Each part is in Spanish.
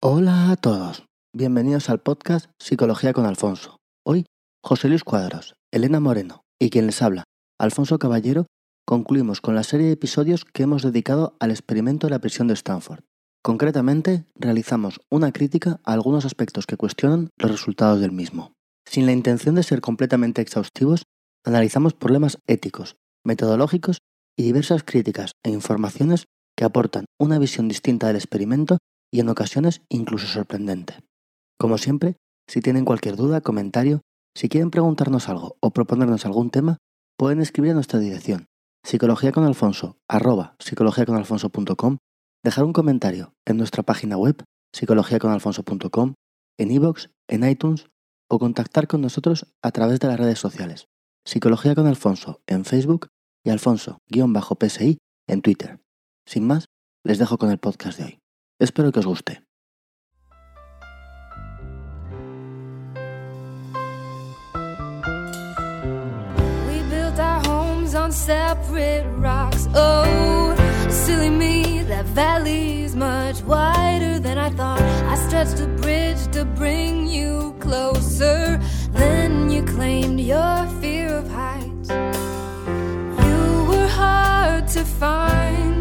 Hola a todos, bienvenidos al podcast Psicología con Alfonso. Hoy, José Luis Cuadros, Elena Moreno y quien les habla, Alfonso Caballero, concluimos con la serie de episodios que hemos dedicado al experimento de la prisión de Stanford. Concretamente, realizamos una crítica a algunos aspectos que cuestionan los resultados del mismo. Sin la intención de ser completamente exhaustivos, analizamos problemas éticos, metodológicos y diversas críticas e informaciones que aportan una visión distinta del experimento y en ocasiones incluso sorprendente. Como siempre, si tienen cualquier duda, comentario, si quieren preguntarnos algo o proponernos algún tema, pueden escribir a nuestra dirección psicología psicologiaconalfonso.com, dejar un comentario en nuestra página web psicologiaconalfonso.com, en iVoox, en iTunes o contactar con nosotros a través de las redes sociales. Psicología con Alfonso en Facebook y Alfonso-PSI en Twitter. Sin más, les dejo con el podcast de hoy. Espero que os guste. We built our homes on separate rocks. Oh, silly me, that valley's much wider than I thought. I stretched a bridge to bring you closer. Then you claimed your fear of heights. You were hard to find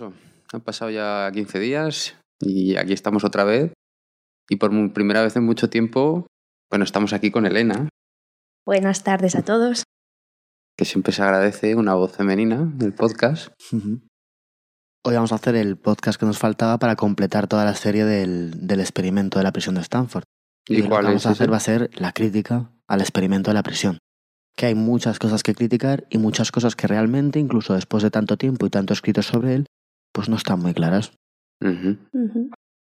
Han pasado ya 15 días y aquí estamos otra vez. Y por primera vez en mucho tiempo, bueno, estamos aquí con Elena, Buenas tardes a todos. que siempre se agradece una voz femenina en el podcast. Hoy vamos a hacer el podcast que nos faltaba para completar toda la serie del, del experimento de la prisión de Stanford. ¿Y lo cuál que vamos es a hacer ese? va a ser la crítica al experimento de la prisión. Que hay muchas cosas que criticar y muchas cosas que realmente, incluso después de tanto tiempo y tanto escrito sobre él, pues no están muy claras.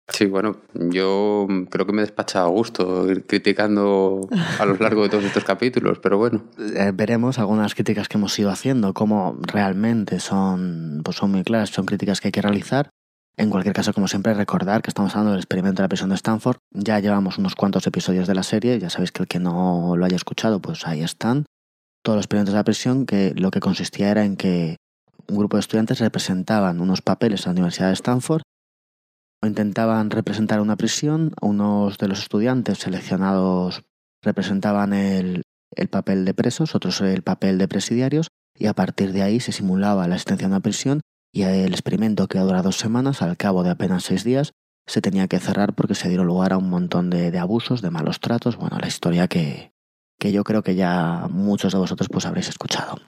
Sí, bueno, yo creo que me he despachado a gusto ir criticando a lo largo de todos estos capítulos, pero bueno. Eh, veremos algunas críticas que hemos ido haciendo, cómo realmente son, pues son muy claras, son críticas que hay que realizar. En cualquier caso, como siempre, recordar que estamos hablando del experimento de la prisión de Stanford. Ya llevamos unos cuantos episodios de la serie, ya sabéis que el que no lo haya escuchado, pues ahí están. Todos los experimentos de la prisión, que lo que consistía era en que un grupo de estudiantes representaban unos papeles a la Universidad de Stanford o intentaban representar una prisión. Unos de los estudiantes seleccionados representaban el, el papel de presos, otros el papel de presidiarios, y a partir de ahí se simulaba la asistencia a una prisión y el experimento que dura dos semanas, al cabo de apenas seis días, se tenía que cerrar porque se dieron lugar a un montón de, de abusos, de malos tratos, bueno, la historia que, que yo creo que ya muchos de vosotros pues habréis escuchado.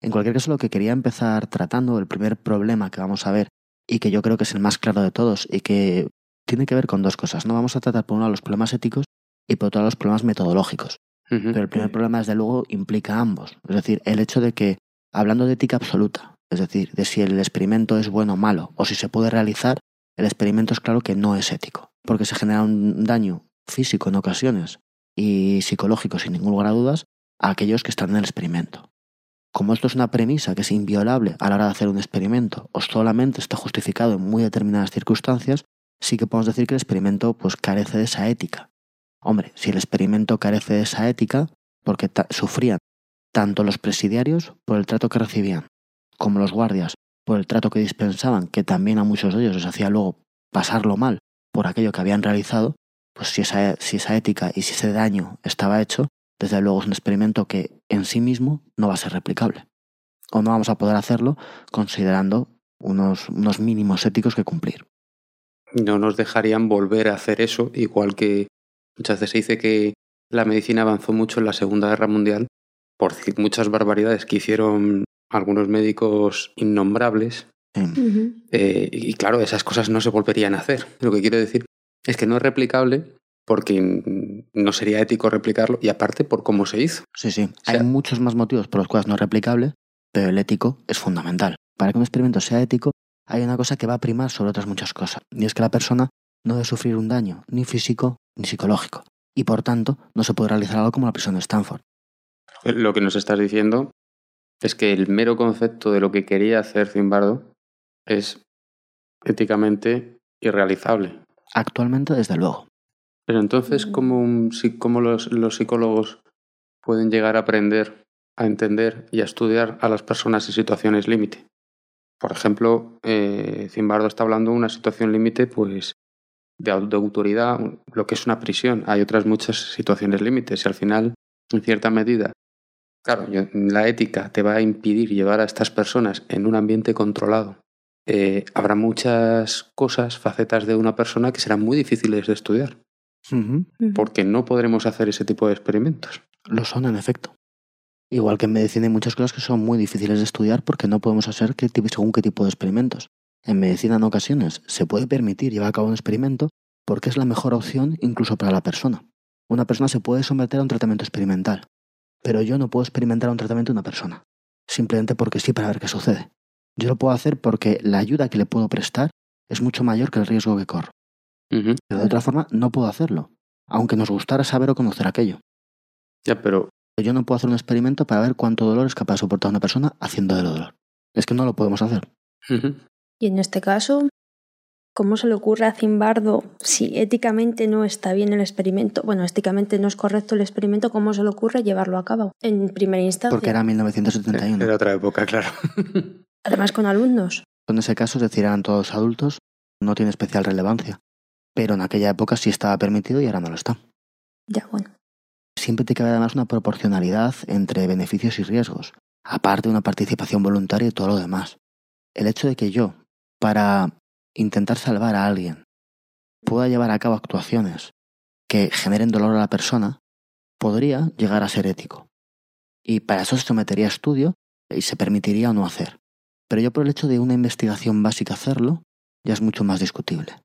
En cualquier caso, lo que quería empezar tratando, el primer problema que vamos a ver y que yo creo que es el más claro de todos y que tiene que ver con dos cosas. No vamos a tratar por un lado los problemas éticos y por otro lado los problemas metodológicos. Pero el primer problema, desde luego, implica ambos. Es decir, el hecho de que, hablando de ética absoluta, es decir, de si el experimento es bueno o malo, o si se puede realizar, el experimento es claro que no es ético, porque se genera un daño físico en ocasiones y psicológico, sin ningún lugar a dudas, a aquellos que están en el experimento. Como esto es una premisa que es inviolable a la hora de hacer un experimento, o solamente está justificado en muy determinadas circunstancias, sí que podemos decir que el experimento pues carece de esa ética. Hombre, si el experimento carece de esa ética, porque sufrían tanto los presidiarios por el trato que recibían, como los guardias por el trato que dispensaban, que también a muchos de ellos les hacía luego pasarlo mal por aquello que habían realizado, pues si esa, si esa ética y si ese daño estaba hecho, desde luego es un experimento que en sí mismo no va a ser replicable. O no vamos a poder hacerlo considerando unos, unos mínimos éticos que cumplir. No nos dejarían volver a hacer eso, igual que muchas veces se dice que la medicina avanzó mucho en la Segunda Guerra Mundial por muchas barbaridades que hicieron algunos médicos innombrables. Eh, y claro, esas cosas no se volverían a hacer. Lo que quiero decir es que no es replicable porque no sería ético replicarlo y aparte por cómo se hizo. Sí, sí. sea- Hay muchos más motivos por los cuales no es replicable, pero el ético es fundamental. Para que un experimento sea ético, hay una cosa que va a primar sobre otras muchas cosas, y es que la persona no debe sufrir un daño, ni físico ni psicológico, y por tanto no se puede realizar algo como la prisión de Stanford. Lo que nos estás diciendo es que el mero concepto de lo que quería hacer Zimbardo es éticamente irrealizable. Actualmente, desde luego. Pero entonces, Mm. ¿cómo, un psi- cómo los, los psicólogos pueden llegar a aprender, a entender y a estudiar a las personas en situaciones límite? Por ejemplo, eh, Zimbardo está hablando de una situación límite, pues, de, au- de autoridad, lo que es una prisión. Hay otras muchas situaciones límites y al final, en cierta medida, claro, la ética te va a impedir llevar a estas personas en un ambiente controlado. Eh, habrá muchas cosas, facetas de una persona que serán muy difíciles de estudiar Porque no podremos hacer ese tipo de experimentos. Lo son, en efecto. Igual que en medicina hay muchas cosas que son muy difíciles de estudiar porque no podemos hacer qué tipo- según qué tipo de experimentos. En medicina en ocasiones se puede permitir llevar a cabo un experimento porque es la mejor opción incluso para la persona. Una persona se puede someter a un tratamiento experimental, pero yo no puedo experimentar un tratamiento a una persona, simplemente porque sí para ver qué sucede. Yo lo puedo hacer porque la ayuda que le puedo prestar es mucho mayor que el riesgo que corro. Pero de otra forma no puedo hacerlo, aunque nos gustara saber o conocer aquello. Ya, pero Yo no puedo hacer un experimento para ver cuánto dolor es capaz de soportar una persona haciendo del dolor. Es que no lo podemos hacer. Y en este caso, ¿cómo se le ocurre a Zimbardo si éticamente no está bien el experimento? Bueno, éticamente no es correcto el experimento, ¿cómo se le ocurre llevarlo a cabo? En primera instancia. Porque era 1971. era otra época, claro. Además con alumnos. En ese caso, es decir, eran todos adultos, no tiene especial relevancia. Pero en aquella época sí estaba permitido y ahora no lo está. Ya, bueno. Siempre tiene que haber además una proporcionalidad entre beneficios y riesgos, aparte de una participación voluntaria y todo lo demás. El hecho de que yo, para intentar salvar a alguien, pueda llevar a cabo actuaciones que generen dolor a la persona, podría llegar a ser ético. Y para eso se sometería a estudio y se permitiría o no hacer. Pero yo por el hecho de una investigación básica hacerlo, ya es mucho más discutible.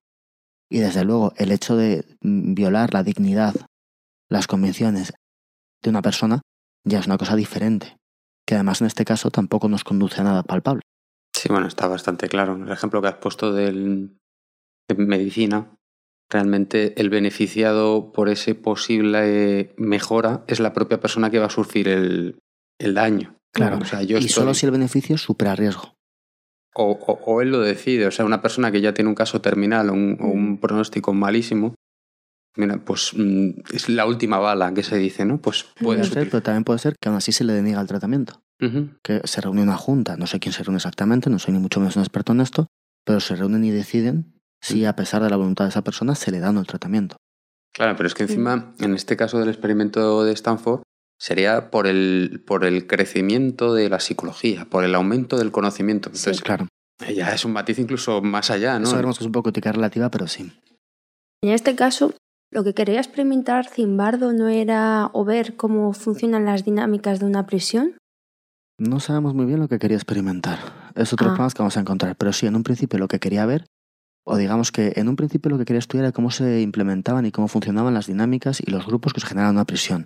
Y desde luego el hecho de mm, violar la dignidad, las convenciones de una persona, ya es una cosa diferente, que además en este caso tampoco nos conduce a nada palpable. Sí, bueno, está bastante claro. El ejemplo que has puesto del, de medicina, realmente el beneficiado por ese posible eh, mejora es la propia persona que va a sufrir el, el daño. Claro, O sea, yo y estoy- solo si el beneficio supera riesgo. O, o- o él lo decide. O sea, una persona que ya tiene un caso terminal o un, o un pronóstico malísimo, mira, pues mm, es la última bala que se dice, ¿no? Pues Puede ser, pero también puede ser que aún así se le deniega el tratamiento. Que se reúne una junta, no sé quién se reúne exactamente, no soy ni mucho menos un experto en esto, pero se reúnen y deciden si a pesar de la voluntad de esa persona se le da el tratamiento. Claro, pero es que encima, en este caso del experimento de Stanford, sería por el, por el crecimiento de la psicología, por el aumento del conocimiento. Entonces, Claro, ya es un matiz incluso más allá, ¿no? eso veremos que es un poco ética relativa, pero sí. En este caso, lo que quería experimentar Zimbardo no era o ver cómo funcionan las dinámicas de una prisión. No sabemos muy bien lo que quería experimentar. Es otro Ah. que vamos a encontrar, pero sí, en un principio lo que quería ver, o digamos que en un principio lo que quería estudiar era cómo se implementaban y cómo funcionaban las dinámicas y los grupos que se generan en una prisión.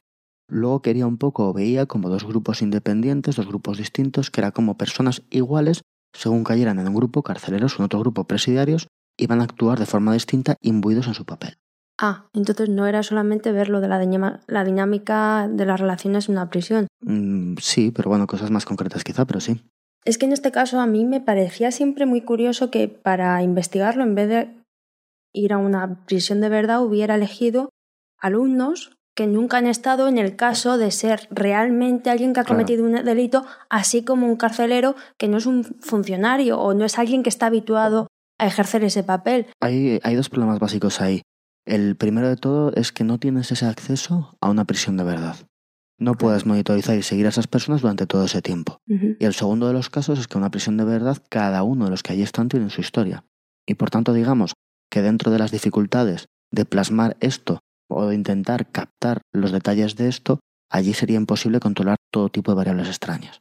Luego quería un poco, o veía como dos grupos independientes, dos grupos distintos, que era como personas iguales, según cayeran en un grupo carceleros o en otro grupo presidiarios, iban a actuar de forma distinta imbuidos en su papel. Ah, entonces no era solamente ver lo de la dinámica de las relaciones en una prisión. Mm, sí, pero bueno, cosas más concretas quizá, pero sí. Es que en este caso a mí me parecía siempre muy curioso que para investigarlo, en vez de ir a una prisión de verdad, hubiera elegido alumnos que nunca han estado en el caso de ser realmente alguien que ha Claro. cometido un delito, así como un carcelero que no es un funcionario o no es alguien que está habituado a ejercer ese papel. Hay, hay dos problemas básicos ahí. El primero de todo es que no tienes ese acceso a una prisión de verdad. No puedes monitorizar y seguir a esas personas durante todo ese tiempo. Y el segundo de los casos es que en una prisión de verdad, cada uno de los que allí están tiene su historia. Y por tanto, digamos que dentro de las dificultades de plasmar esto o intentar captar los detalles de esto, allí sería imposible controlar todo tipo de variables extrañas.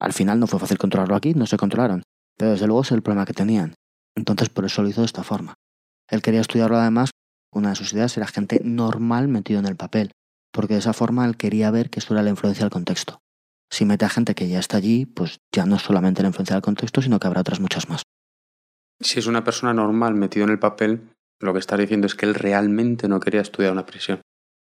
Al final no fue fácil controlarlo aquí, no se controlaron, pero desde luego es el problema que tenían. Entonces por eso lo hizo de esta forma. Él quería estudiarlo además, una de sus ideas era gente normal metido en el papel, porque de esa forma él quería ver que esto era la influencia del contexto. Si mete a gente que ya está allí, pues ya no es solamente la influencia del contexto, sino que habrá otras muchas más. Si es una persona normal metido en el papel, Lo que estás diciendo es que él realmente no quería estudiar una prisión.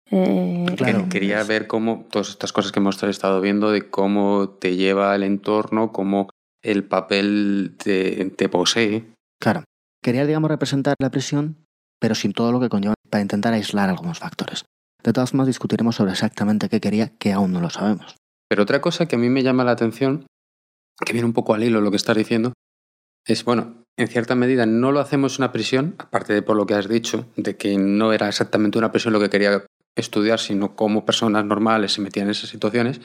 Eh, Claro. Que quería ver cómo todas estas cosas que hemos estado viendo de cómo te lleva el entorno, cómo el papel te, te posee. Claro. Quería, digamos, representar la prisión, pero sin todo lo que conlleva para intentar aislar algunos factores. De todas formas, discutiremos sobre exactamente qué quería, que aún no lo sabemos. Pero otra cosa que a mí me llama la atención, que viene un poco al hilo lo que estás diciendo, es, bueno, en cierta medida no lo hacemos una prisión, aparte de por lo que has dicho, de que no era exactamente una prisión lo que quería estudiar, sino cómo personas normales se metían en esas situaciones.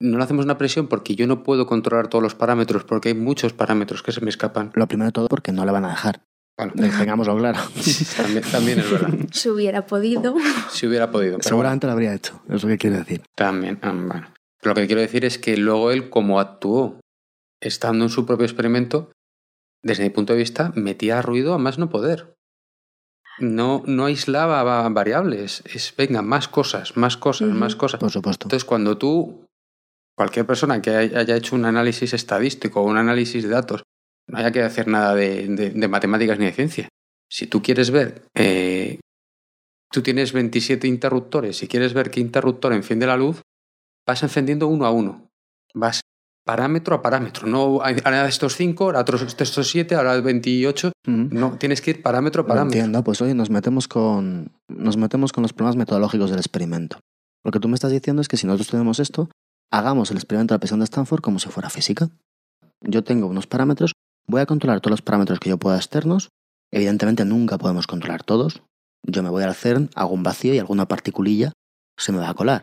No lo hacemos una prisión porque yo no puedo controlar todos los parámetros, porque hay muchos parámetros que se me escapan. Lo primero de todo porque no le van a dejar. Bueno, Tengámoslo claro. también, también es verdad. si hubiera podido. Si hubiera podido. Pero Seguramente lo habría hecho, es lo que quiero decir. También, ah, bueno. Pero lo que quiero decir es que luego él, como actuó estando en su propio experimento, desde mi punto de vista, metía ruido a más no poder. No, no aislaba va- variables. Es, venga, más cosas, más cosas, más cosas. Por supuesto. Entonces, cuando tú, cualquier persona que hay- haya hecho un análisis estadístico o un análisis de datos, no haya que hacer nada de, de- de matemáticas ni de ciencia. Si tú quieres ver, eh, tú tienes 27 interruptores, si quieres ver qué interruptor enciende la luz, vas encendiendo uno a uno. Vas parámetro a parámetro. No, hay- ahora estos 5, ahora otros estos 7, ahora 28. Ujú. No, tienes que ir parámetro a parámetro. entiendo, pues hoy nos metemos con nos metemos con los problemas metodológicos del experimento. Lo que tú me estás diciendo es que si nosotros tenemos esto, hagamos el experimento de la presión de Stanford como si fuera física. Yo tengo unos parámetros, voy a controlar todos los parámetros que yo pueda externos. Evidentemente nunca podemos controlar todos. Yo me voy al CERN, hago un vacío y alguna particulilla se me va a colar.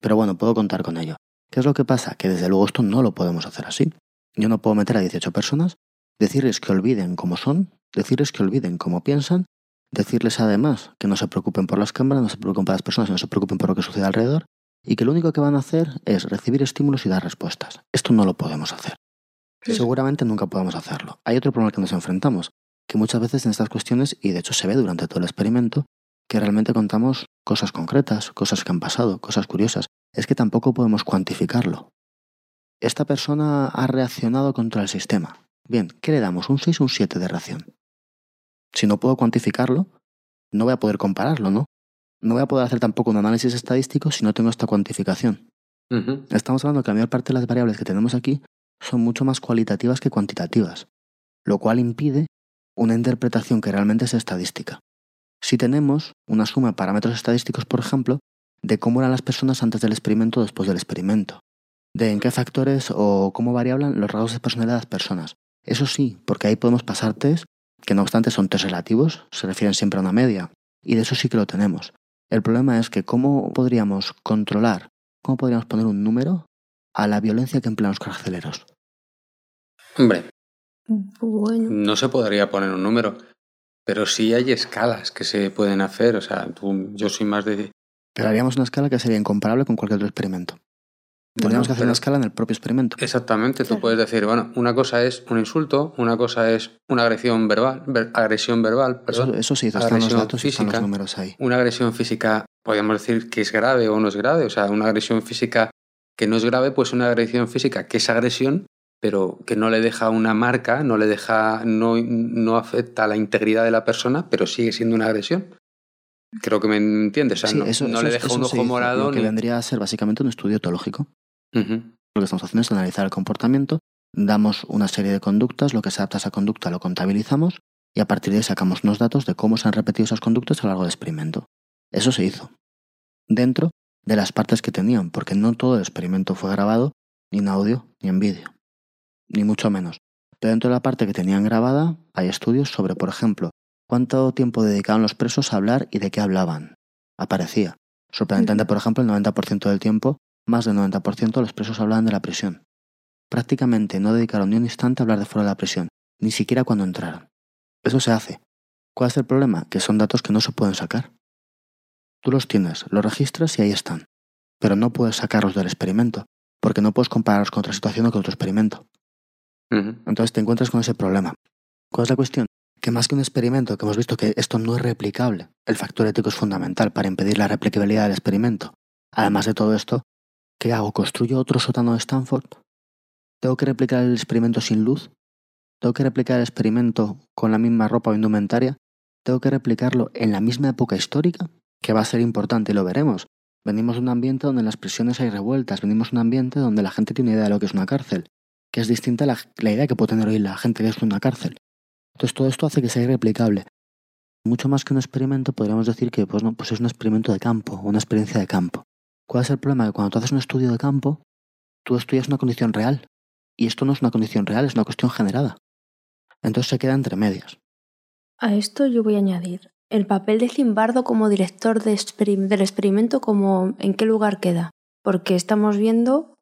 Pero bueno, puedo contar con ello. ¿Qué es lo que pasa? Que desde luego esto no lo podemos hacer así. Yo no puedo meter a 18 personas, decirles que olviden cómo son, decirles que olviden cómo piensan, decirles además que no se preocupen por las cámaras, no se preocupen por las personas, no se preocupen por lo que sucede alrededor, y que lo único que van a hacer es recibir estímulos y dar respuestas. Esto no lo podemos hacer. Sí. Seguramente nunca podamos hacerlo. Hay otro problema al que nos enfrentamos, que muchas veces en estas cuestiones, y de hecho se ve durante todo el experimento, que realmente contamos cosas concretas, cosas que han pasado, cosas curiosas. Es que tampoco podemos cuantificarlo. Esta persona ha reaccionado contra el sistema. Bien, ¿qué le damos? ¿Un 6 o un 7 de reacción? Si no puedo cuantificarlo, no voy a poder compararlo, ¿no? No voy a poder hacer tampoco un análisis estadístico si no tengo esta cuantificación. Estamos hablando que la mayor parte de las variables que tenemos aquí son mucho más cualitativas que cuantitativas, lo cual impide una interpretación que realmente es estadística. Si tenemos una suma de parámetros estadísticos, por ejemplo, de cómo eran las personas antes del experimento o después del experimento, de en qué factores o cómo variaban los rasgos de personalidad de las personas. Eso sí, porque ahí podemos pasar test, que no obstante son test relativos, se refieren siempre a una media, y de eso sí que lo tenemos. El problema es que cómo podríamos controlar, cómo podríamos poner un número a la violencia que emplean los carceleros. Hombre, Bueno. no se podría poner un número, pero sí hay escalas que se pueden hacer. O sea, tú- yo soy más de... Pero haríamos una escala que sería incomparable con cualquier otro experimento. Tendríamos que hacer pero- una escala en el propio experimento. Exactamente, tú Claro. puedes decir, bueno, una cosa es un insulto, una cosa es una agresión verbal, ver- agresión verbal, Eso, perdón. eso sí, están los agresión datos y están los física. números ahí. Una agresión física, podríamos decir que es grave o no es grave. O sea, una agresión física que no es grave, pues una agresión física que es agresión, pero que no le deja una marca, no le deja, no, no afecta a la integridad de la persona, pero sigue siendo una agresión. Creo que me entiendes. O sea, Sí, no, eso- no eso- le deja eso un ojo morado Lo que ni. vendría a ser básicamente un estudio teológico. Lo que estamos haciendo es analizar el comportamiento, damos una serie de conductas, lo que se adapta a esa conducta lo contabilizamos y a partir de ahí sacamos unos datos de cómo se han repetido esas conductas a lo largo del experimento. Eso se hizo. Dentro de las partes que tenían, porque no todo el experimento fue grabado ni en audio ni en vídeo, ni mucho menos. Pero dentro de la parte que tenían grabada hay estudios sobre, por ejemplo, cuánto tiempo dedicaban los presos a hablar y de qué hablaban. Aparecía. Sorprendentemente, Ujú. por ejemplo, el 90% del tiempo más del 90% de los presos hablaban de la prisión. Prácticamente no dedicaron ni un instante a hablar de fuera de la prisión, ni siquiera cuando entraron. Eso se hace. ¿Cuál es el problema? Que son datos que no se pueden sacar. Tú los tienes, los registras y ahí están. Pero no puedes sacarlos del experimento, porque no puedes compararlos con otra situación o con otro experimento. Entonces te encuentras con ese problema. ¿Cuál es la cuestión? Que más que un experimento, que hemos visto que esto no es replicable, el factor ético es fundamental para impedir la replicabilidad del experimento. Además de todo esto, ¿qué hago? ¿Construyo otro sótano de Stanford? ¿Tengo que replicar el experimento sin luz? ¿Tengo que replicar el experimento con la misma ropa o indumentaria? tengo que replicarlo en la misma época histórica, que va a ser importante y lo veremos. Venimos de un ambiente donde en las prisiones hay revueltas, venimos de un ambiente donde la gente tiene una idea de lo que es una cárcel, que es distinta a la, la idea que puede tener hoy la gente que es una cárcel. Entonces todo esto hace que sea irreplicable. Mucho más que un experimento, podríamos decir que pues, no, pues es un experimento de campo, una experiencia de campo. ¿Cuál es el problema? Que cuando tú haces un estudio de campo, tú estudias una condición real. Y esto no es una condición real, es una cuestión generada. Entonces se queda entre medias. A esto yo voy a añadir el papel de Zimbardo como director de del experimento, como en qué lugar queda. Porque estamos viendo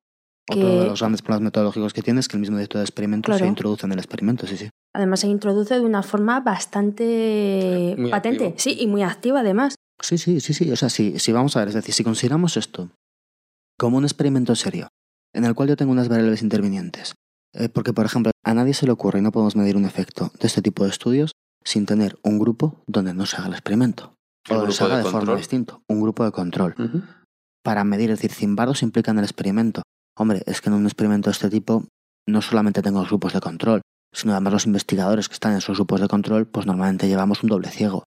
que... Otro de los grandes problemas metodológicos que tiene es que el mismo director de experimento Claro. se introduce en el experimento, sí, sí. Además se introduce de una forma bastante Muy patente, activo. sí, y muy activa además. Sí, sí, sí, sí. O sea, si, si vamos a ver, es decir, si consideramos esto como un experimento serio, en el cual yo tengo unas variables intervinientes, eh, porque, por ejemplo, a nadie se le ocurre y no podemos medir un efecto de este tipo de estudios sin tener un grupo donde no se haga el experimento. O grupo se haga de de, forma distinta. Un grupo de control. Para medir, es decir, se implica en el experimento. Hombre, es que en un experimento de este tipo no solamente tengo los grupos de control, sino además los investigadores que están en esos grupos de control, pues normalmente llevamos un doble ciego.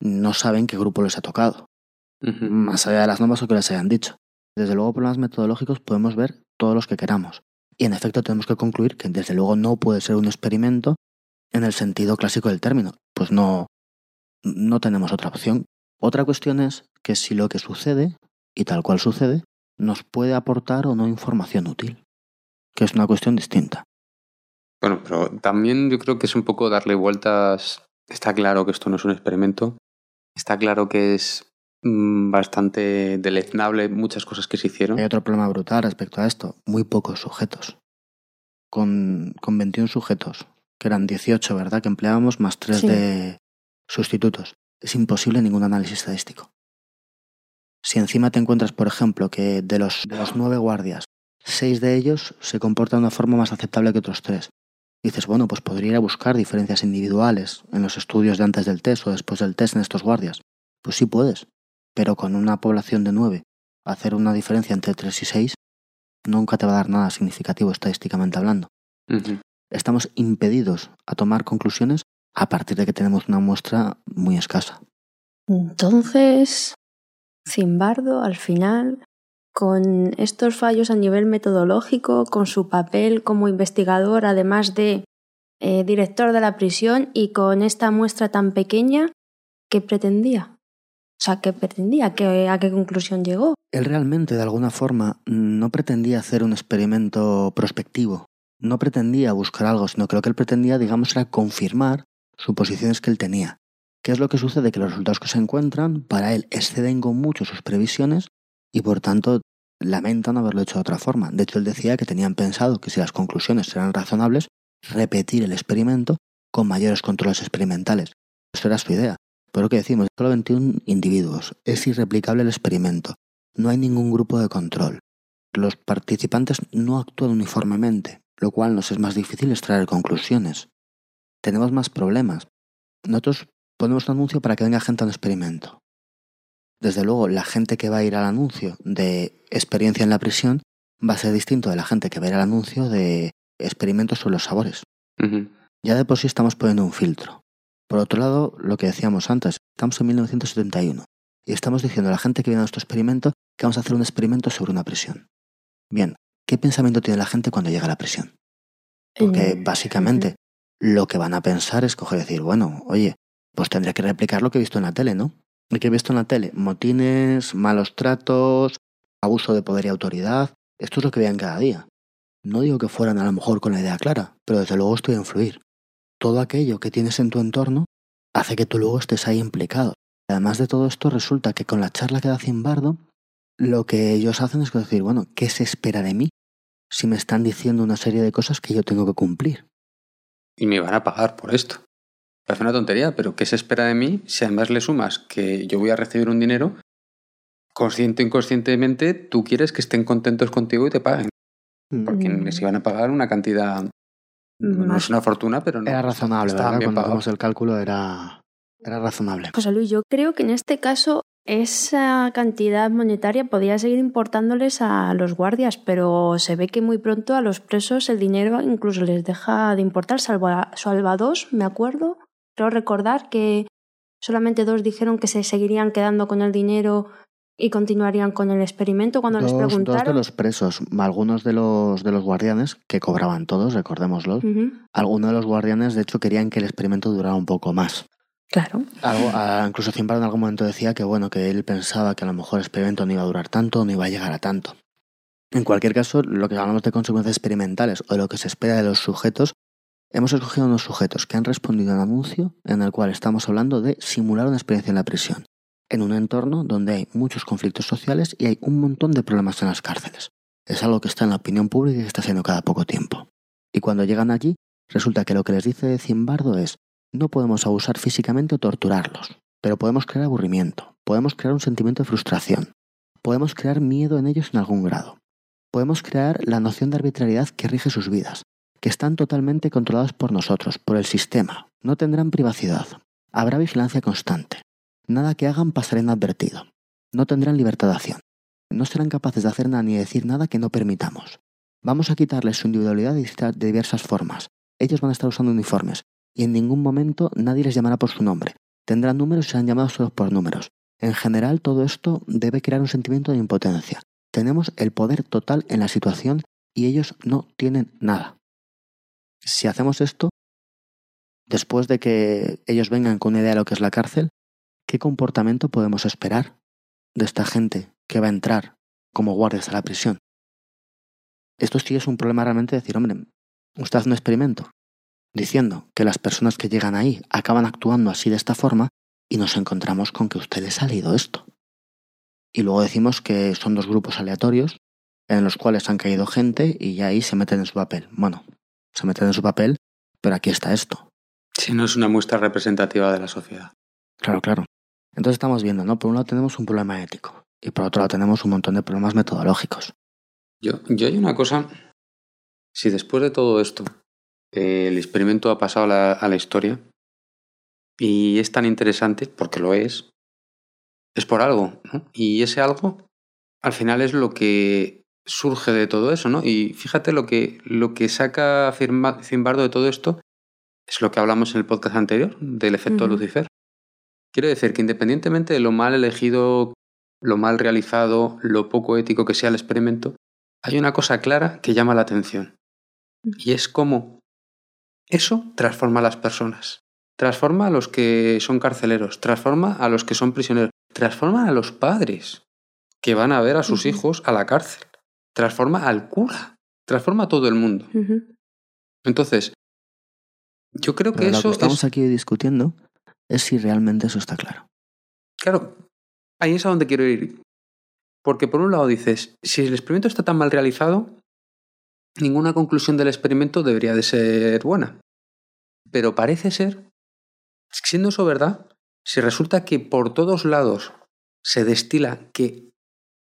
No saben qué grupo les ha tocado más allá de las normas o que les hayan dicho. Desde luego, problemas metodológicos podemos ver todos los que queramos. Y en efecto tenemos que concluir que desde luego no puede ser un experimento en el sentido clásico del término. Pues no, no tenemos otra opción. Otra cuestión es que si lo que sucede, y tal cual sucede, nos puede aportar o no información útil, que es una cuestión distinta. Bueno, pero también yo creo que es un poco darle vueltas. Está claro que esto no es un experimento. Está claro que es mm, bastante deleznable muchas cosas que se hicieron. Hay otro problema brutal respecto a esto. Muy pocos sujetos. Con, con 21 sujetos, que eran 18, ¿verdad? Que empleábamos más 3 Sí. de sustitutos. Es imposible ningún análisis estadístico. Si encima te encuentras, por ejemplo, que de los, de los nueve guardias, seis de ellos se comportan de una forma más aceptable que otros tres. Dices, bueno, pues podría ir a buscar diferencias individuales en los estudios de antes del test o después del test en estos guardias. Pues sí puedes, pero con una población de nueve, hacer una diferencia entre 3 y 6 nunca te va a dar nada significativo estadísticamente hablando. Estamos impedidos a tomar conclusiones a partir de que tenemos una muestra muy escasa. Entonces, Zimbardo, al final, con estos fallos a nivel metodológico, con su papel como investigador, además de eh, director de la prisión, y con esta muestra tan pequeña, ¿qué pretendía? O sea, ¿qué pretendía? ¿Qué- ¿A qué conclusión llegó? Él realmente, de alguna forma, no pretendía hacer un experimento prospectivo. No pretendía buscar algo, sino lo que él pretendía, digamos, era confirmar suposiciones que él tenía. ¿Qué es lo que sucede? Que los resultados que se encuentran, para él, exceden con mucho sus previsiones y, por tanto, lamentan haberlo hecho de otra forma. De hecho, él decía que tenían pensado que si las conclusiones eran razonables, repetir el experimento con mayores controles experimentales. Eso era su idea. Pero que decimos, solo 21 individuos. Es irreplicable el experimento. No hay ningún grupo de control. Los participantes no actúan uniformemente, lo cual nos es más difícil extraer conclusiones. Tenemos más problemas. Nosotros ponemos un anuncio para que venga gente a un experimento. Desde luego, la gente que va a ir al anuncio de experiencia en la prisión va a ser distinto de la gente que va a ir al anuncio de experimentos sobre los sabores. Ya de por sí estamos poniendo un filtro. Por otro lado, lo que decíamos antes, estamos en 1971 y estamos diciendo a la gente que viene a nuestro experimento que vamos a hacer un experimento sobre una prisión. Bien, ¿qué pensamiento tiene la gente cuando llega a la prisión? Porque Mm, básicamente lo que van a pensar es coger y decir, bueno, oye, pues tendré que replicar lo que he visto en la tele, ¿no? ¿Y qué he visto en la tele? Motines, malos tratos, abuso de poder y autoridad. Esto es lo que vean cada día. No digo que fueran a lo mejor con la idea clara, pero desde luego estoy a influir. Todo aquello que tienes en tu entorno hace que tú luego estés ahí implicado. Además de todo esto, resulta que con la charla que da Zimbardo, lo que ellos hacen es decir, bueno, ¿qué se espera de mí si me están diciendo una serie de cosas que yo tengo que cumplir? Y me van a pagar por esto. Parece una tontería, pero ¿qué se espera de mí si además le sumas que yo voy a recibir un dinero? Consciente o inconscientemente, tú quieres que estén contentos contigo y te paguen. Porque Mm. les iban a pagar una cantidad. No es una fortuna, pero no. Era razonable, ¿verdad? bien Cuando hacemos el cálculo era, era razonable. José Luis, yo creo que en este caso esa cantidad monetaria podía seguir importándoles a los guardias, pero se ve que muy pronto a los presos el dinero incluso les deja de importar, salvo a, salvo a dos, me acuerdo. Creo recordar que solamente dos dijeron que se seguirían quedando con el dinero y continuarían con el experimento cuando dos, les preguntaron. dos de los presos, algunos de los, de los guardianes, que cobraban todos, recordémoslo, Ujú, algunos de los guardianes de hecho querían que el experimento durara un poco más. Claro. Algo, ah, incluso Zimbardo en algún momento decía que bueno, que él pensaba que a lo mejor el experimento no iba a durar tanto, no iba a llegar a tanto. En cualquier caso, lo que hablamos de consecuencias experimentales o de lo que se espera de los sujetos, hemos escogido unos sujetos que han respondido a un anuncio en el cual estamos hablando de simular una experiencia en la prisión, en un entorno donde hay muchos conflictos sociales y hay un montón de problemas en las cárceles. Es algo que está en la opinión pública y que está siendo cada poco tiempo. Y cuando llegan allí, resulta que lo que les dice Zimbardo es no podemos abusar físicamente o torturarlos, pero podemos crear aburrimiento, podemos crear un sentimiento de frustración, podemos crear miedo en ellos en algún grado, podemos crear la noción de arbitrariedad que rige sus vidas, que están totalmente controlados por nosotros, por el sistema, no tendrán privacidad, habrá vigilancia constante, nada que hagan pasará inadvertido, no tendrán libertad de acción, no serán capaces de hacer nada ni decir nada que no permitamos. Vamos a quitarles su individualidad de diversas formas. Ellos van a estar usando uniformes, y en ningún momento nadie les llamará por su nombre. Tendrán números y serán llamados solo por números. En general, todo esto debe crear un sentimiento de impotencia. Tenemos el poder total en la situación y ellos no tienen nada. Si hacemos esto, después de que ellos vengan con una idea de lo que es la cárcel, ¿qué comportamiento podemos esperar de esta gente que va a entrar como guardias a la prisión? Esto sí es un problema realmente de decir, hombre, usted hace un experimento diciendo que las personas que llegan ahí acaban actuando así de esta forma y nos encontramos con que usted le ha salido esto. Y luego decimos que son dos grupos aleatorios en los cuales han caído gente y ahí se meten en su papel. Bueno, se meten en su papel, pero aquí está esto. Si no es una muestra representativa de la sociedad. Claro, claro. Entonces estamos viendo, ¿no? Por un lado tenemos un problema ético y por otro lado tenemos un montón de problemas metodológicos. Yo, yo hay una cosa, si después de todo esto eh, el experimento ha pasado a la, a la historia y es tan interesante, porque lo es, es por algo, ¿no? Y ese algo al final es lo que surge de todo eso, ¿no? Y fíjate lo que, lo que saca Zimbardo de todo esto es lo que hablamos en el podcast anterior, del efecto. Lucifer. Quiero decir que independientemente de lo mal elegido, lo mal realizado, lo poco ético que sea el experimento, hay una cosa clara que llama la atención. Y es cómo eso transforma a las personas. Transforma a los que son carceleros, transforma a los que son prisioneros, transforma a los padres que van a ver a sus hijos a la cárcel, transforma al cura, transforma a todo el mundo. Entonces, yo creo que Pero lo eso que estamos es... aquí discutiendo es si realmente eso está claro. Claro, ahí es a donde quiero ir. Porque por un lado dices, si el experimento está tan mal realizado, ninguna conclusión del experimento debería de ser buena. Pero parece ser, siendo eso verdad, si resulta que por todos lados se destila que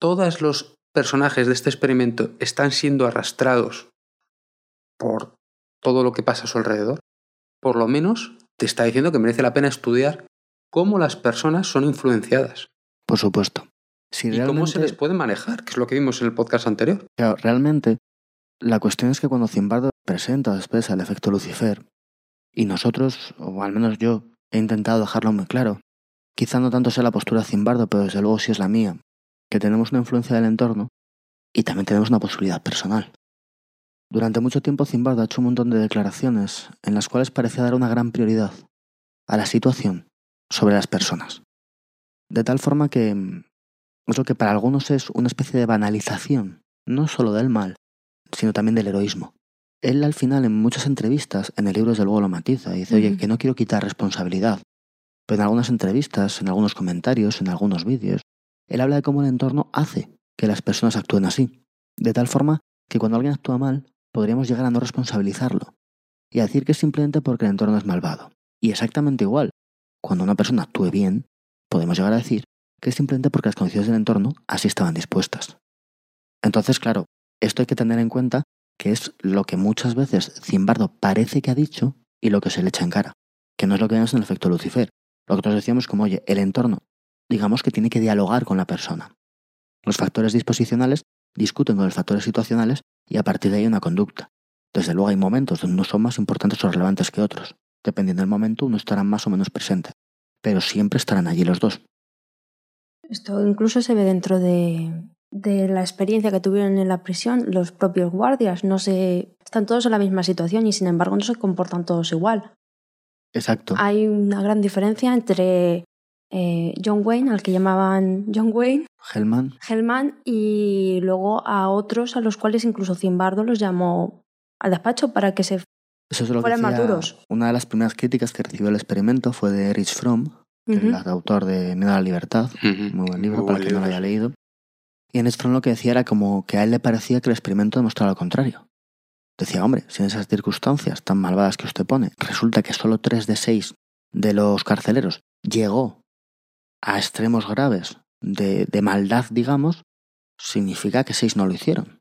todos los personajes de este experimento están siendo arrastrados por todo lo que pasa a su alrededor, por lo menos te está diciendo que merece la pena estudiar cómo las personas son influenciadas Por supuesto. Si y cómo se realmente- les puede manejar, que es lo que vimos en el podcast anterior. Claro, realmente, la cuestión es que cuando Zimbardo presenta o expresa el efecto Lucifer, y nosotros, o al menos yo, he intentado dejarlo muy claro, quizá no tanto sea la postura de Zimbardo, pero desde luego sí es la mía, que tenemos una influencia del entorno y también tenemos una posibilidad personal. Durante mucho tiempo Zimbardo ha hecho un montón de declaraciones en las cuales parecía dar una gran prioridad a la situación sobre las personas. De tal forma que mm, es lo que para algunos es una especie de banalización, no solo del mal, sino también del heroísmo. Él al final en muchas entrevistas, en el libro desde luego lo matiza y dice, oye, que no quiero quitar responsabilidad. Pero en algunas entrevistas, en algunos comentarios, en algunos vídeos, él habla de cómo el entorno hace que las personas actúen así. De tal forma que cuando alguien actúa mal, podríamos llegar a no responsabilizarlo y a decir que es simplemente porque el entorno es malvado. Y exactamente igual, cuando una persona actúe bien, podemos llegar a decir que es simplemente porque las condiciones del entorno así estaban dispuestas. Entonces, claro, esto hay que tener en cuenta que es lo que muchas veces Zimbardo parece que ha dicho y lo que se le echa en cara, que no es lo que vemos en el efecto Lucifer. Lo que nosotros decíamos como, oye, el entorno, digamos que tiene que dialogar con la persona. Los factores disposicionales discuten con los factores situacionales y a partir de ahí una conducta. Desde luego hay momentos donde unos son más importantes o relevantes que otros. Dependiendo del momento, uno estará más o menos presente. pero siempre estarán allí los dos. Esto incluso se ve dentro de, de la experiencia que tuvieron en la prisión los propios guardias. No se, están todos en la misma situación y sin embargo no se comportan todos igual. Exacto. Hay una gran diferencia entre eh, John Wayne, al que llamaban John Wayne, Hellman, Hellman, y luego a otros a los cuales incluso Zimbardo los llamó al despacho para que se eso es lo que fueran decía- maduros. Una de las primeras críticas que recibió el experimento fue de Erich Fromm, que el autor de Miedo a la Libertad, Ujú. muy buen libro Muy para el que no lo haya leído. Y en Fromm lo que decía era como que a él le parecía que el experimento demostraba lo contrario. Decía, hombre, si en esas circunstancias tan malvadas que usted pone, resulta que solo tres de seis de los carceleros llegó a extremos graves de, de maldad, digamos, significa que seis no lo hicieron.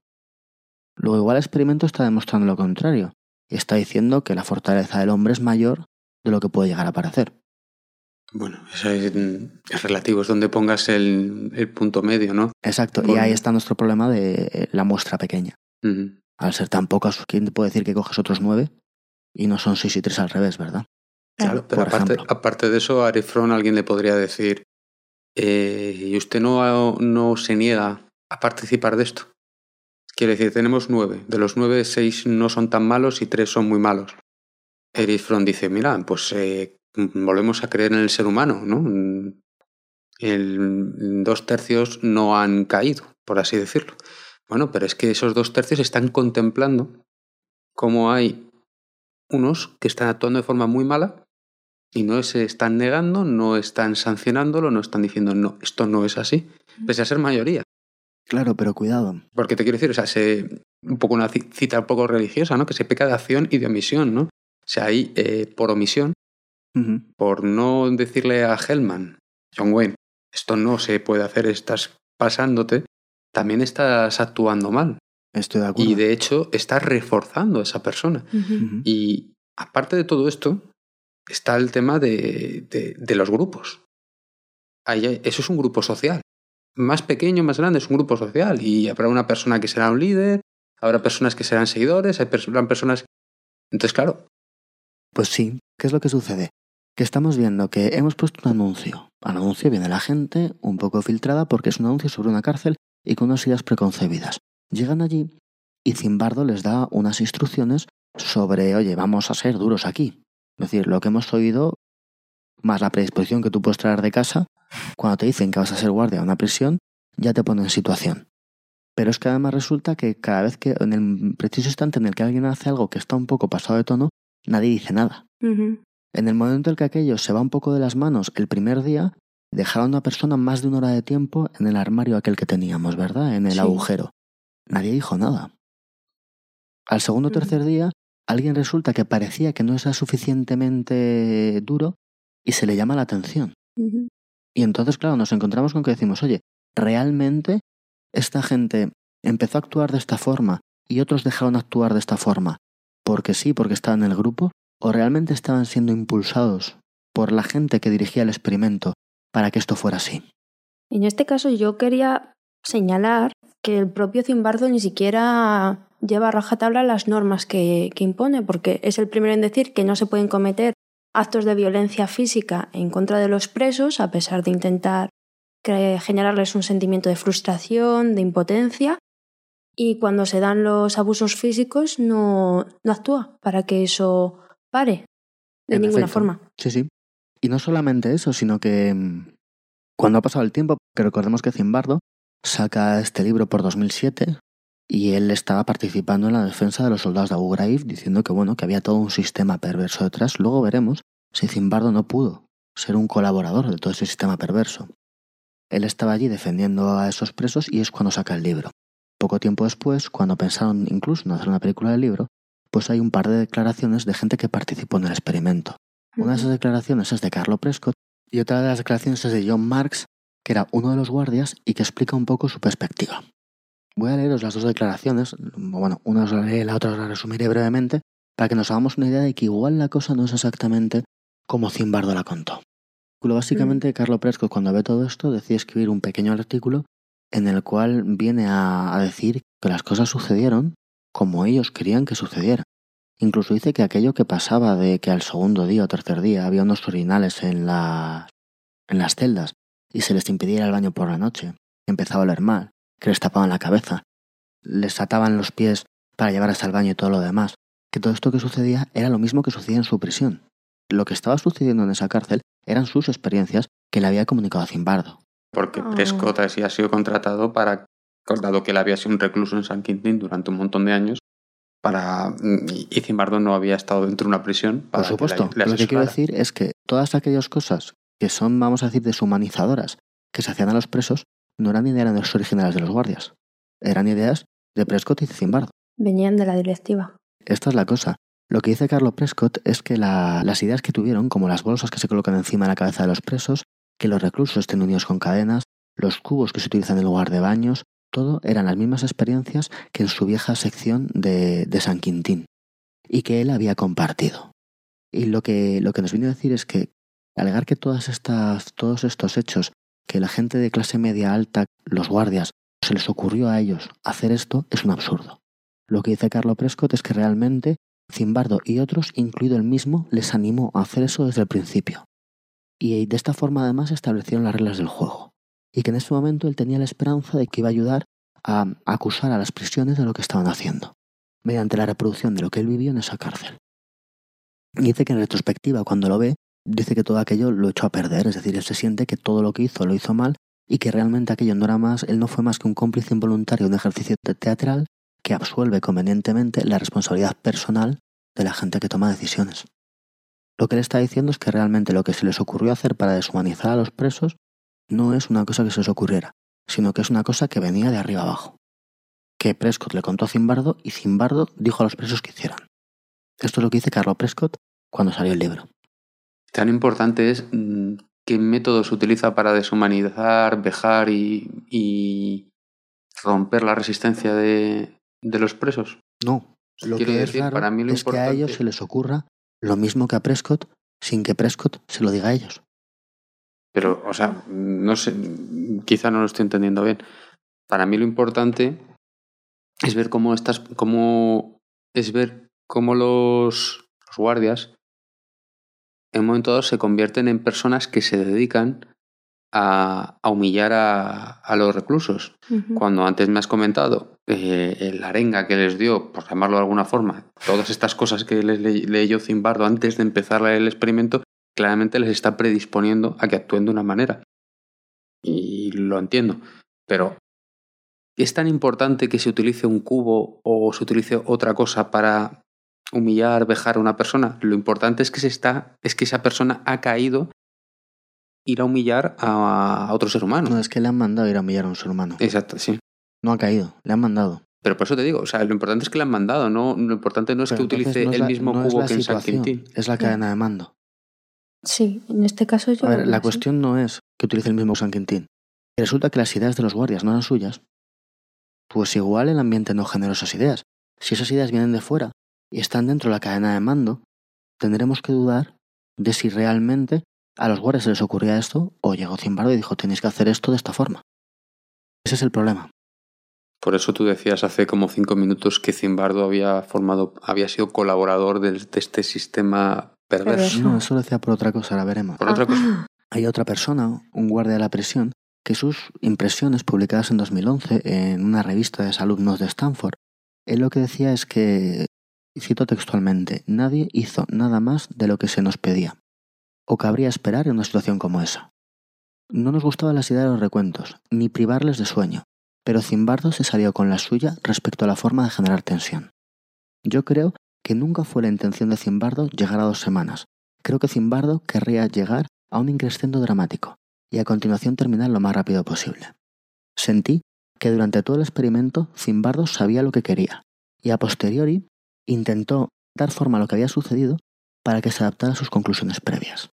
Luego igual el experimento está demostrando lo contrario y está diciendo que la fortaleza del hombre es mayor de lo que puede llegar a parecer. Bueno, eso es, es relativo, es donde pongas el, el punto medio, ¿no? Exacto, y ahí está nuestro problema de eh, la muestra pequeña. Al ser tan pocas, ¿quién te puede decir que coges otros nueve? Y no son seis y tres al revés, ¿verdad? Claro, pero aparte, aparte de eso, a Arifron alguien le podría decir, eh, ¿y usted no, no se niega a participar de esto? Quiere decir, tenemos nueve. De los nueve, seis no son tan malos y tres son muy malos. Erich Fromm dice, mira, pues eh, volvemos a creer en el ser humano, ¿no? El, dos tercios no han caído, por así decirlo. Bueno, pero es que esos dos tercios están contemplando cómo hay unos que están actuando de forma muy mala y no se están negando, no están sancionándolo, no están diciendo, no, esto no es así, pese a ser mayoría. Claro, pero cuidado. Porque te quiero decir, o sea, se, un poco una ci- cita un poco religiosa, ¿no? Que se peca de acción y de omisión, ¿no? O sea, ahí, eh, por omisión, por no decirle a Hellman, John Wayne, esto no se puede hacer, estás pasándote, también estás actuando mal. Estoy de acuerdo. Y de hecho, estás reforzando a esa persona. Y aparte de todo esto, está el tema de, de- los grupos. Ahí eso es un grupo social. Más pequeño, más grande, es un grupo social. Y habrá una persona que será un líder, habrá personas que serán seguidores, habrán personas... Entonces, claro, Pues sí, ¿qué es lo que sucede? Que estamos viendo que hemos puesto un anuncio. Al anuncio viene la gente un poco filtrada porque es un anuncio sobre una cárcel y con unas ideas preconcebidas. Llegan allí y Zimbardo les da unas instrucciones sobre, oye, vamos a ser duros aquí. Es decir, lo que hemos oído, más la predisposición que tú puedes traer de casa, cuando te dicen que vas a ser guardia de una prisión, ya te ponen en situación. Pero es que además resulta que cada vez que, en el preciso instante en el que alguien hace algo que está un poco pasado de tono, nadie dice nada. En el momento en el que aquello se va un poco de las manos el primer día, dejaron a una persona más de una hora de tiempo en el armario aquel que teníamos, ¿verdad? En el Sí. agujero. Nadie dijo nada. Al segundo o tercer día, alguien resulta que parecía que no era suficientemente duro y se le llama la atención. Y entonces, claro, nos encontramos con que decimos, oye, ¿realmente esta gente empezó a actuar de esta forma y otros dejaron actuar de esta forma porque sí, porque estaban en el grupo? ¿O realmente estaban siendo impulsados por la gente que dirigía el experimento para que esto fuera así? En este caso yo quería señalar que el propio Zimbardo ni siquiera lleva a rajatabla las normas que, que impone, porque es el primero en decir que no se pueden cometer actos de violencia física en contra de los presos, a pesar de intentar generarles un sentimiento de frustración, de impotencia, y cuando se dan los abusos físicos no, no actúa para que eso pare de En ninguna efecto. forma. Sí, sí. Y no solamente eso, sino que mm, cuando ha pasado el tiempo, que recordemos que Zimbardo saca este libro por 2007 y él estaba participando en la defensa de los soldados de Abu Ghraib diciendo que bueno, que había todo un sistema perverso detrás. Luego veremos si Zimbardo no pudo ser un colaborador de todo ese sistema perverso. Él estaba allí defendiendo a esos presos y es cuando saca el libro. Poco tiempo después, cuando pensaron incluso en hacer una película del libro, pues hay un par de declaraciones de gente que participó en el experimento. Una de esas declaraciones es de Carlo Prescott y otra de las declaraciones es de John Marks, que era uno de los guardias y que explica un poco su perspectiva. Voy a leeros las dos declaraciones, bueno, una os la leeré, la otra os la resumiré brevemente, para que nos hagamos una idea de que igual la cosa no es exactamente como Zimbardo la contó. Básicamente, Carlo Prescott, cuando ve todo esto, decide escribir un pequeño artículo en el cual viene a, a decir que las cosas sucedieron como ellos querían que sucedieran. Incluso dice que aquello que pasaba de que al segundo día o tercer día había unos orinales en las en las celdas y se les impedía ir al baño por la noche, empezaba a oler mal, que les tapaban la cabeza, les ataban los pies para llevar hasta el baño y todo lo demás, que todo esto que sucedía era lo mismo que sucedía en su prisión. Lo que estaba sucediendo en esa cárcel eran sus experiencias que le había comunicado a Zimbardo. Porque Ah. Prescott así ha sido contratado para, dado que él había sido un recluso en San Quintín durante un montón de años, para y y Zimbardo no había estado dentro de una prisión para Por que supuesto, lo que quiero decir es que todas aquellas cosas que son, vamos a decir, deshumanizadoras que se hacían a los presos no eran ideas originales de los guardias, eran ideas de Prescott y de Zimbardo. Venían de la directiva. Esta es la cosa. Lo que dice Carlo Prescott es que la- las ideas que tuvieron, como las bolsas que se colocan encima de la cabeza de los presos, que los reclusos estén unidos con cadenas, los cubos que se utilizan en lugar de baños, todo eran las mismas experiencias que en su vieja sección de, de San Quintín y que él había compartido. Y lo que, lo que nos viene a decir es que alegar que todas estas, todos estos hechos, que la gente de clase media alta, los guardias, se les ocurrió a ellos hacer esto, es un absurdo. Lo que dice Carlo Prescott es que realmente Zimbardo y otros, incluido él mismo, les animó a hacer eso desde el principio. Y de esta forma además establecieron las reglas del juego. Y que en ese momento él tenía la esperanza de que iba a ayudar a acusar a las prisiones de lo que estaban haciendo, mediante la reproducción de lo que él vivió en esa cárcel. Y dice que en retrospectiva, cuando lo ve, dice que todo aquello lo echó a perder, es decir, él se siente que todo lo que hizo lo hizo mal y que realmente aquello no era más, él no fue más que un cómplice involuntario de un ejercicio te- teatral que absuelve convenientemente la responsabilidad personal de la gente que toma decisiones. Lo que él está diciendo es que realmente lo que se les ocurrió hacer para deshumanizar a los presos no es una cosa que se les ocurriera, sino que es una cosa que venía de arriba abajo. Que Prescott le contó a Zimbardo y Zimbardo dijo a los presos que hicieran. Esto es lo que dice Carlo Prescott cuando salió el libro. Tan importante es mm, qué método se utiliza para deshumanizar, vejar y, y romper la resistencia de, de los presos. No, lo Quiero que decir, es raro para mí lo es que a ellos importante- se les ocurra lo mismo que a Prescott sin que Prescott se lo diga a ellos. Pero, o sea, no sé, quizá no lo estoy entendiendo bien. Para mí lo importante es ver cómo estas, cómo es ver cómo los, los guardias en un momento dado se convierten en personas que se dedican a, a humillar a, a los reclusos. Cuando antes me has comentado eh, la arenga que les dio, por llamarlo de alguna forma, todas estas cosas que les le- leyó Zimbardo antes de empezar el experimento, claramente les está predisponiendo a que actúen de una manera. Y lo entiendo. Pero, ¿es tan importante que se utilice un cubo o se utilice otra cosa para humillar, vejar a una persona? Lo importante es que, se está, es que esa persona ha caído ir a humillar a, a otro ser humano. No, es que le han mandado ir a humillar a un ser humano. Exacto, sí. No ha caído, le han mandado. Pero por eso te digo, o sea, lo importante es que le han mandado, no lo importante no es Pero que utilice entonces no es el la- mismo no es cubo la que en San situación, Quintín. Es la cadena de mando. Sí, en este caso yo. A ver, lo la así. cuestión no es que utilice el mismo San Quintín. Resulta que las ideas de los guardias no eran suyas. Pues igual el ambiente no generó esas ideas. Si esas ideas vienen de fuera y están dentro de la cadena de mando, tendremos que dudar de si realmente a los guardias se les ocurría esto o llegó Zimbardo y dijo tenéis que hacer esto de esta forma. Ese es el problema. Por eso tú decías hace como cinco minutos que Zimbardo había formado, había sido colaborador del- de, este sistema perverso. No, eso lo decía por otra cosa, la veremos. Por otra Ah. cosa. Hay otra persona, un guardia de la prisión, que sus impresiones publicadas en 2011 en una revista de alumnos de Stanford, él lo que decía es que, cito textualmente, nadie hizo nada más de lo que se nos pedía, o cabría esperar en una situación como esa. No nos gustaba la idea de los recuentos, ni privarles de sueño, pero Zimbardo se salió con la suya respecto a la forma de generar tensión. Yo creo que nunca fue la intención de Zimbardo llegar a dos semanas. Creo que Zimbardo querría llegar a un increscendo dramático y a continuación terminar lo más rápido posible. Sentí que durante todo el experimento Zimbardo sabía lo que quería y a posteriori intentó dar forma a lo que había sucedido para que se adaptara a sus conclusiones previas.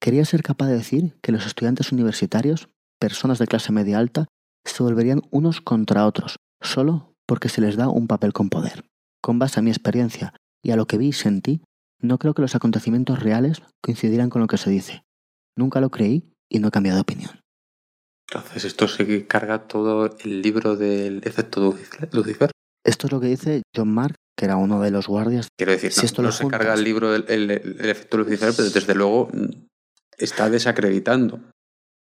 Quería ser capaz de decir que los estudiantes universitarios, personas de clase media alta, se volverían unos contra otros, solo porque se les da un papel con poder. Con base a mi experiencia y a lo que vi y sentí, no creo que los acontecimientos reales coincidieran con lo que se dice. Nunca lo creí y no he cambiado de opinión. Entonces esto se carga todo el libro del efecto Lucifer-. Esto es lo que dice John Mark, que era uno de los guardias. Quiero decir, Si no, esto no lo se juntas- carga el libro el, el- el efecto Lucifer, pero desde luego mm, está desacreditando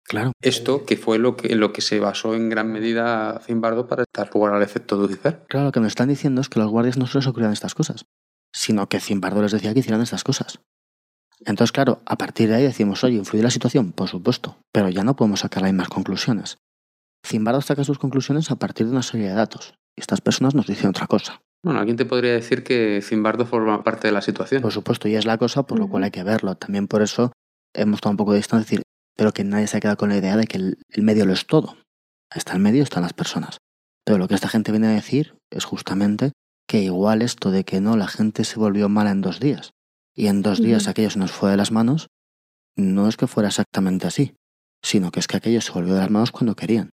Claro. Esto que fue lo que, en lo que se basó en gran medida Zimbardo para dar lugar al efecto Lucifer. Claro, lo que nos están diciendo es que los guardias no se les ocurrían estas cosas, sino que Zimbardo les decía que hicieran estas cosas. Entonces, claro, a partir de ahí decimos, oye, ¿influye la situación? Por supuesto, pero ya no podemos sacar las mismas conclusiones. Zimbardo saca sus conclusiones a partir de una serie de datos, y estas personas nos dicen otra cosa. Bueno, alguien te podría decir que Zimbardo forma parte de la situación. Por supuesto, y es la cosa por lo cual hay que verlo. También por eso hemos tomado un poco de distancia, decir, pero que nadie se ha quedado con la idea de que el, el medio lo es todo. Está el medio, están las personas. Pero lo que esta gente viene a decir es justamente que igual esto de que no, la gente se volvió mala en dos días y en dos días Ujú. aquello se nos fue de las manos, no es que fuera exactamente así, sino que es que aquello se volvió de las manos cuando querían.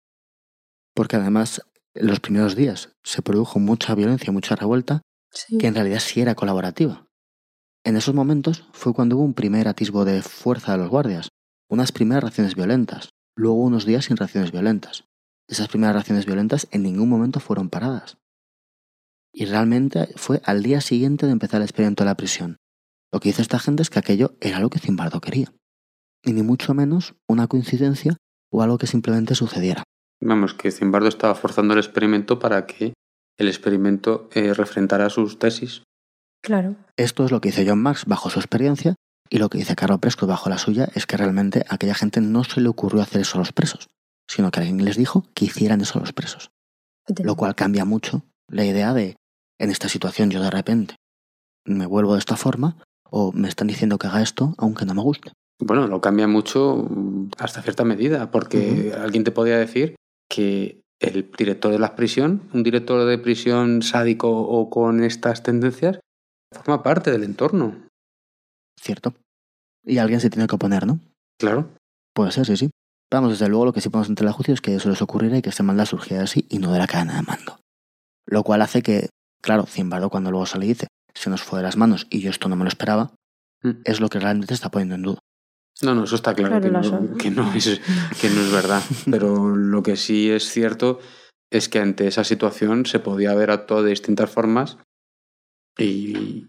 Porque además, los primeros días se produjo mucha violencia, mucha revuelta, Sí. que en realidad sí era colaborativa. En esos momentos fue cuando hubo un primer atisbo de fuerza de los guardias, unas primeras reacciones violentas, luego unos días sin reacciones violentas. Esas primeras reacciones violentas en ningún momento fueron paradas. Y realmente fue al día siguiente de empezar el experimento de la prisión. Lo que dice esta gente es que aquello era lo que Zimbardo quería. Y ni mucho menos una coincidencia o algo que simplemente sucediera. Vamos, que Zimbardo estaba forzando el experimento para que el experimento eh, refrentara sus tesis. Claro. Esto es lo que dice John Marx bajo su experiencia y lo que dice Carlo Prescott bajo la suya es que realmente a aquella gente no se le ocurrió hacer eso a los presos, sino que alguien les dijo que hicieran eso a los presos. Lo cual cambia mucho la idea de, en esta situación yo de repente me vuelvo de esta forma o me están diciendo que haga esto aunque no me guste. Bueno, lo cambia mucho mm, hasta cierta medida, porque alguien te podría decir que el director de la prisión, un director de prisión sádico o con estas tendencias, forma parte del entorno. ¿Cierto? Y alguien se tiene que oponer, ¿no? Claro. Puede ser, sí, sí. Vamos, desde luego lo que sí podemos entender a juicio es que eso les ocurriera y que esta maldad surgiera así y no de la cadena de mando. Lo cual hace que, claro, Zimbardo cuando luego sale y dice, se nos fue de las manos y yo esto no me lo esperaba, Mm. es lo que realmente está poniendo en duda. No, no, eso está claro, Claro, que, no, son. que, no es, que no es verdad. Pero lo que sí es cierto es que ante esa situación se podía haber actuado de distintas formas y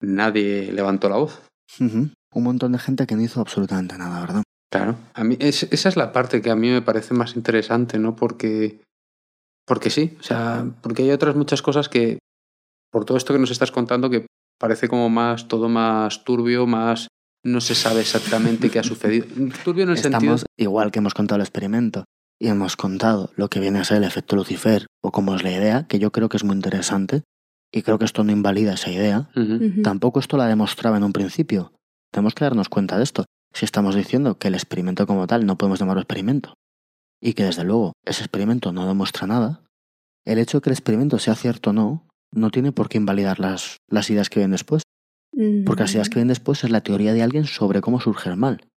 nadie levantó la voz. Un montón de gente que no hizo absolutamente nada, ¿verdad? Claro. A mí es- esa es la parte que a mí me parece más interesante, ¿no? Porque, porque sí, o sea, porque hay otras muchas cosas que, por todo esto que nos estás contando, que parece como más, todo más turbio, más, no se sabe exactamente qué ha sucedido. Turbio en el sentido... Estamos, igual que hemos contado el experimento y hemos contado lo que viene a ser el efecto Lucifer o cómo es la idea, que yo creo que es muy interesante y creo que esto no invalida esa idea. Tampoco esto la demostraba en un principio. Tenemos que darnos cuenta de esto. Si estamos diciendo que el experimento como tal no podemos llamarlo experimento y que desde luego ese experimento no demuestra nada, el hecho de que el experimento sea cierto o no no tiene por qué invalidar las, las ideas que vienen después. Porque las ideas que vienen después es la teoría de alguien sobre cómo surge el mal.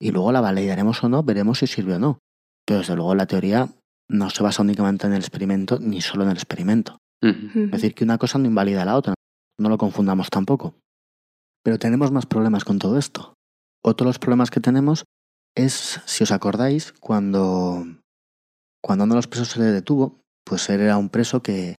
Y luego la validaremos o no, veremos si sirve o no. Pero desde luego la teoría no se basa únicamente en el experimento ni solo en el experimento. Es decir, que una cosa no invalida a la otra. No lo confundamos tampoco. Pero tenemos más problemas con todo esto. Otro de los problemas que tenemos es, si os acordáis, cuando, cuando uno de los presos se le detuvo, pues él era un preso que,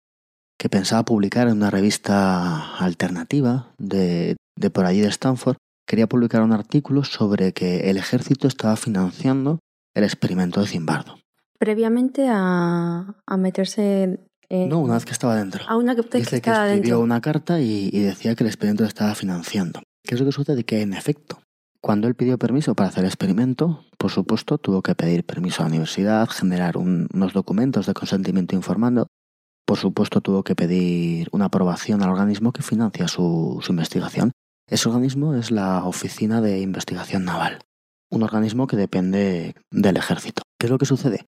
que pensaba publicar en una revista alternativa de, de por allí de Stanford. Quería publicar un artículo sobre que el ejército estaba financiando el experimento de Zimbardo. Previamente a, a meterse en... No, una vez que estaba dentro. A una que, que Dice que escribió dentro. una carta y, y decía que el experimento lo estaba financiando. ¿Qué es lo que sucede? Que en efecto, cuando él pidió permiso para hacer el experimento, por supuesto tuvo que pedir permiso a la universidad, generar un- unos documentos de consentimiento informando. Por supuesto tuvo que pedir una aprobación al organismo que financia su, su investigación. Ese organismo es la Oficina de Investigación Naval, un organismo que depende del ejército. ¿Qué es lo que sucede?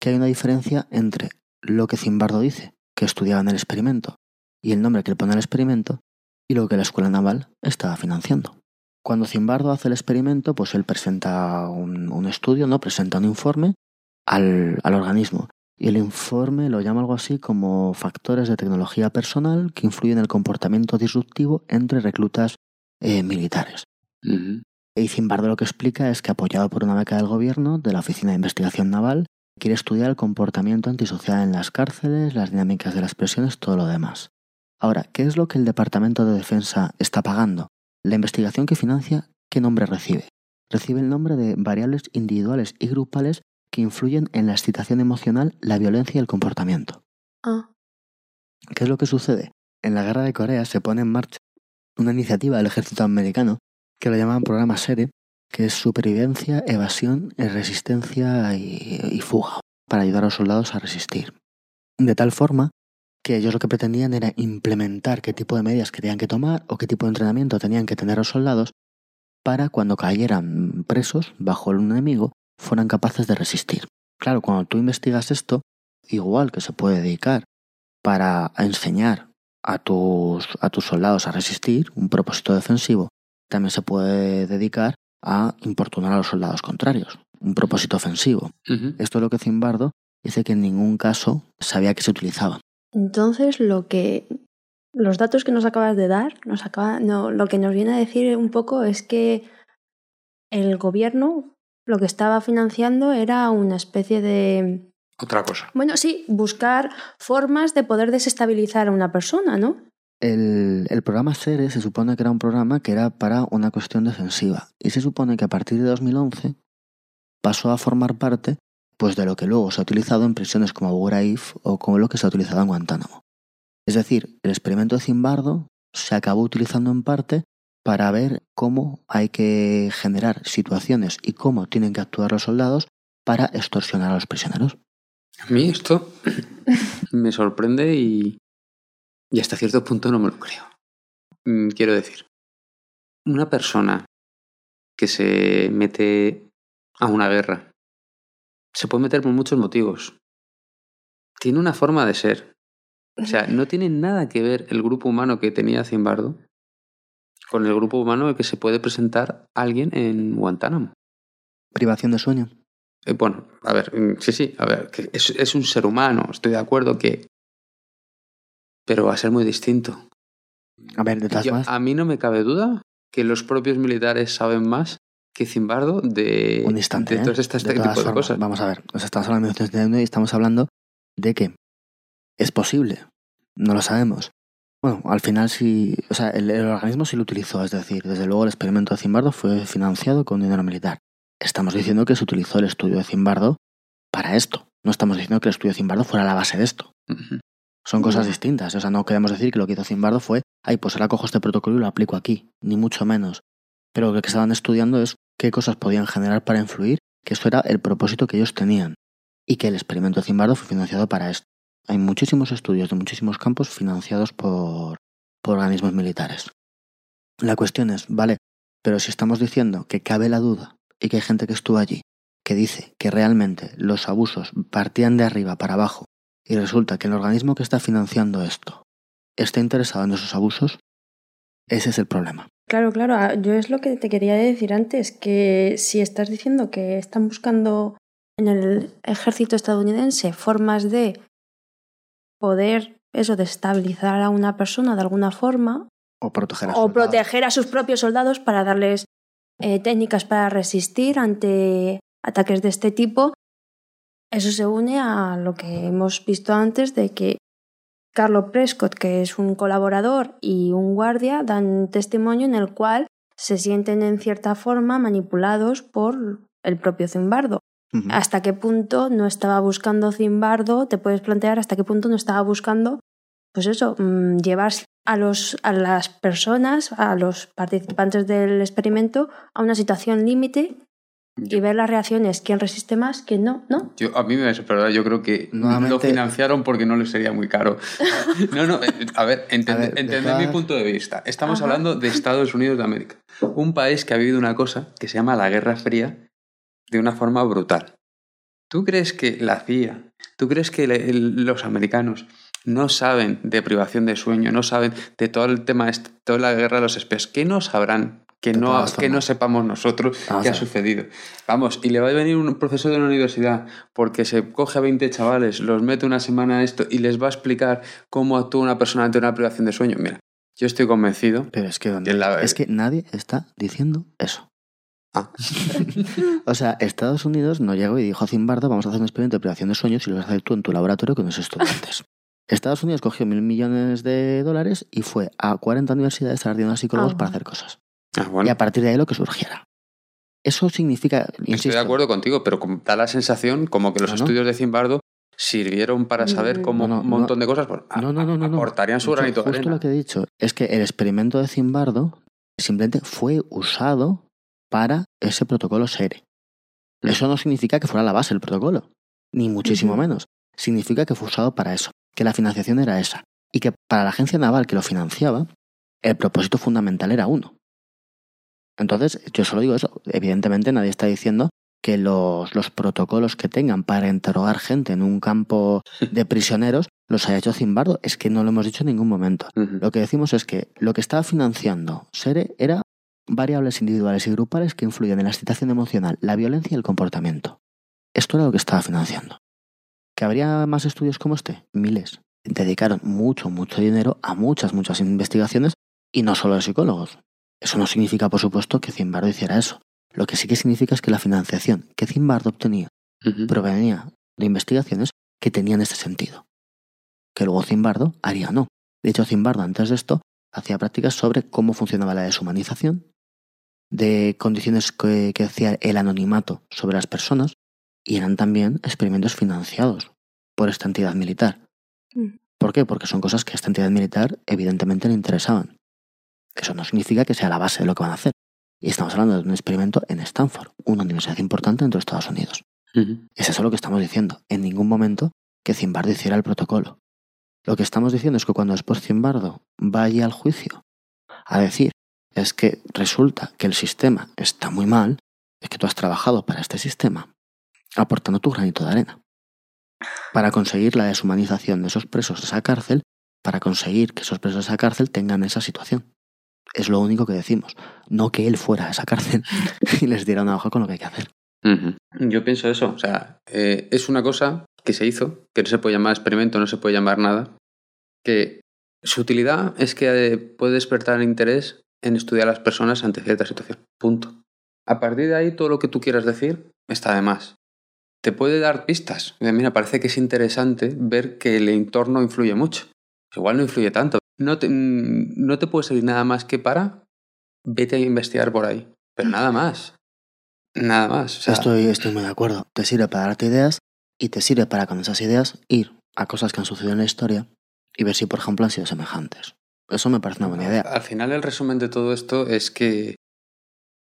Que hay una diferencia entre lo que Zimbardo dice, que estudiaba en el experimento, y el nombre que le pone al experimento, y lo que la escuela naval estaba financiando. Cuando Zimbardo hace el experimento, pues él presenta un, un estudio, no presenta un informe al, al organismo. Y el informe lo llama algo así como factores de tecnología personal que influyen en el comportamiento disruptivo entre reclutas eh, militares. Ujú. Y Zimbardo lo que explica es que apoyado por una beca del gobierno de la Oficina de Investigación Naval, quiere estudiar el comportamiento antisocial en las cárceles, las dinámicas de las prisiones, todo lo demás. Ahora, ¿qué es lo que el Departamento de Defensa está pagando? La investigación que financia, ¿qué nombre recibe? recibe el nombre de variables individuales y grupales que influyen en la excitación emocional, la violencia y el comportamiento. Ah, ¿Qué es lo que sucede? En la guerra de Corea se pone en marcha una iniciativa del ejército americano que lo llaman programa SERE, que es supervivencia, evasión, eh, resistencia y, y fuga, para ayudar a los soldados a resistir. De tal forma que ellos lo que pretendían era implementar qué tipo de medidas que tenían que tomar o qué tipo de entrenamiento tenían que tener los soldados para cuando cayeran presos bajo el enemigo fueran capaces de resistir. Claro, cuando tú investigas esto, igual que se puede dedicar para enseñar a tus, a tus soldados a resistir, un propósito defensivo, también se puede dedicar a importunar a los soldados contrarios, un propósito ofensivo. Esto es lo que Zimbardo dice que en ningún caso sabía que se utilizaba. entonces lo que los datos que nos acabas de dar, nos acaba, no, lo que nos viene a decir un poco es que el gobierno lo que estaba financiando era una especie de Otra cosa. Bueno, sí, buscar formas de poder desestabilizar a una persona, ¿no? El, el programa SERE se supone que era un programa que era para una cuestión defensiva y se supone que a partir de 2011 pasó a formar parte pues de lo que luego se ha utilizado en prisiones como Abu Ghraib o como lo que se ha utilizado en Guantánamo. Es decir, el experimento de Zimbardo se acabó utilizando en parte para ver cómo hay que generar situaciones y cómo tienen que actuar los soldados para extorsionar a los prisioneros. A mí esto me sorprende y, y hasta cierto punto no me lo creo. Mm, Quiero decir, una persona que se mete a una guerra se puede meter por muchos motivos. Tiene una forma de ser. O sea, no tiene nada que ver el grupo humano que tenía Zimbardo con el grupo humano que se puede presentar alguien en Guantánamo. Privación de sueño. Eh, bueno, a ver, mm, sí, sí, a ver, que es, es un ser humano, estoy de acuerdo que... Pero va a ser muy distinto. A ver, de todas Yo- a mí no me cabe duda que los propios militares saben más que Zimbardo de, un instante. de ¿eh? todas estas De tipo todas de formas, cosas. Vamos a ver, nos estamos hablando de 1979 y estamos hablando de que es posible, no lo sabemos. Bueno, al final sí, o sea, el, el organismo sí lo utilizó, es decir, desde luego el experimento de Zimbardo fue financiado con dinero militar. Estamos diciendo que se utilizó el estudio de Zimbardo para esto. No estamos diciendo que el estudio de Zimbardo fuera la base de esto. Son cosas distintas. O sea, no queremos decir que lo que hizo Zimbardo fue, ay, pues ahora cojo este protocolo y lo aplico aquí, ni mucho menos. Pero lo que estaban estudiando es qué cosas podían generar para influir, que eso era el propósito que ellos tenían. Y que el experimento de Zimbardo fue financiado para esto. Hay muchísimos estudios de muchísimos campos financiados por, organismos militares. La cuestión es, vale, pero si estamos diciendo que cabe la duda y que hay gente que estuvo allí que dice que realmente los abusos partían de arriba para abajo y resulta que el organismo que está financiando esto está interesado en esos abusos, ese es el problema. Claro, claro. ah, Yo es lo que te quería decir antes, que si estás diciendo que están buscando en el ejército estadounidense formas de poder eso, destabilizar a una persona de alguna forma, O proteger a o soldados. proteger a sus propios soldados para darles eh, técnicas para resistir ante ataques de este tipo, eso se une a lo que hemos visto antes de que Carlo Prescott, que es un colaborador y un guardia, dan testimonio en el cual se sienten en cierta forma manipulados por el propio Zimbardo. ¿Hasta qué punto no estaba buscando Zimbardo? Te puedes plantear hasta qué punto no estaba buscando, pues eso, mm, llevar a, los, a las personas, a los participantes del experimento, a una situación límite y ver las reacciones, quién resiste más, quién no, ¿no? Yo, a mí me sorprende, yo creo que Nuevamente- lo financiaron porque no les sería muy caro. No, no, eh, a ver, entended mi punto de vista. Estamos Ajá. hablando de Estados Unidos de América, un país que ha vivido una cosa que se llama la Guerra Fría de una forma brutal. ¿Tú crees que la CIA, tú crees que le- el- los americanos no saben de privación de sueño, no saben de todo el tema, este- toda la guerra de los espías? ¿Qué no sabrán? Que De no, que no sepamos nosotros Vamos qué ha sucedido. Vamos, y le va a venir un profesor de una universidad porque se coge a 20 chavales, los mete una semana a esto y les va a explicar cómo actúa una persona ante una privación de sueño. Mira, yo estoy convencido. Pero es que, la- es que nadie está diciendo eso. Ah. O sea, Estados Unidos no llegó y dijo a Zimbardo, vamos a hacer un experimento de privación de sueños y lo vas a hacer tú en tu laboratorio con los estudiantes. Estados Unidos cogió mil millones de dólares y fue a 40 universidades a dar dinero a psicólogos Ah, para bueno. hacer cosas. Ah, bueno. Y a partir de ahí lo que surgiera. Eso significa, Estoy de acuerdo contigo, pero da la sensación como que los No, no. estudios de Zimbardo sirvieron para saber cómo No, no, un montón de cosas pues, a- no, no, no, no, no. aportarían su granito de Justo arena. lo que he dicho es que el experimento de Zimbardo simplemente fue usado para ese protocolo SERE. Eso no significa que fuera la base del protocolo, ni muchísimo menos. Significa que fue usado para eso, que la financiación era esa, y que para la agencia naval que lo financiaba, el propósito fundamental era uno. Entonces, yo solo digo eso. Evidentemente nadie está diciendo que los, los protocolos que tengan para interrogar gente en un campo de prisioneros los haya hecho Zimbardo. Es que no lo hemos dicho en ningún momento. Lo que decimos es que lo que estaba financiando SERE era variables individuales y grupales que influyen en la excitación emocional, la violencia y el comportamiento. Esto era lo que estaba financiando. ¿Que habría más estudios como este? Miles. Dedicaron mucho, mucho dinero a muchas, muchas investigaciones y no solo de psicólogos. Eso no significa, por supuesto, que Zimbardo hiciera eso. Lo que sí que significa es que la financiación que Zimbardo obtenía provenía de investigaciones que tenían ese sentido. Que luego Zimbardo haría no. De hecho, Zimbardo antes de esto hacía prácticas sobre cómo funcionaba la deshumanización, de condiciones que, que hacía el anonimato sobre las personas, y eran también experimentos financiados por esta entidad militar. Mm. ¿Por qué? Porque son cosas que a esta entidad militar evidentemente le interesaban. Eso no significa que sea la base de lo que van a hacer. Y estamos hablando de un experimento en Stanford, una universidad importante dentro de Estados Unidos. Es eso lo que estamos diciendo. En ningún momento que Zimbardo hiciera el protocolo. Lo que estamos diciendo es que cuando después Zimbardo vaya al juicio a decir es que resulta que el sistema está muy mal, es que tú has trabajado para este sistema, aportando tu granito de arena, para conseguir la deshumanización de esos presos de esa cárcel, para conseguir que esos presos de esa cárcel tengan esa situación. Es lo único que decimos, no que él fuera a esa cárcel y les diera una hoja con lo que hay que hacer. Yo pienso eso, o sea, eh, es una cosa que se hizo, que no se puede llamar experimento, no se puede llamar nada, que su utilidad es que eh, puede despertar interés en estudiar a las personas ante cierta situación. Punto. A partir de ahí, todo lo que tú quieras decir está de más. Te puede dar pistas. Mira, parece que es interesante ver que el entorno influye mucho. Igual no influye tanto. No te, mm, no te puede servir nada más que para vete a investigar por ahí. Pero nada más. Nada más. O sea, Estoy, estoy muy de acuerdo. Te sirve para darte ideas y te sirve para con esas ideas ir a cosas que han sucedido en la historia y ver si, por ejemplo, han sido semejantes. Eso me parece una buena idea. Al final el resumen de todo esto es que,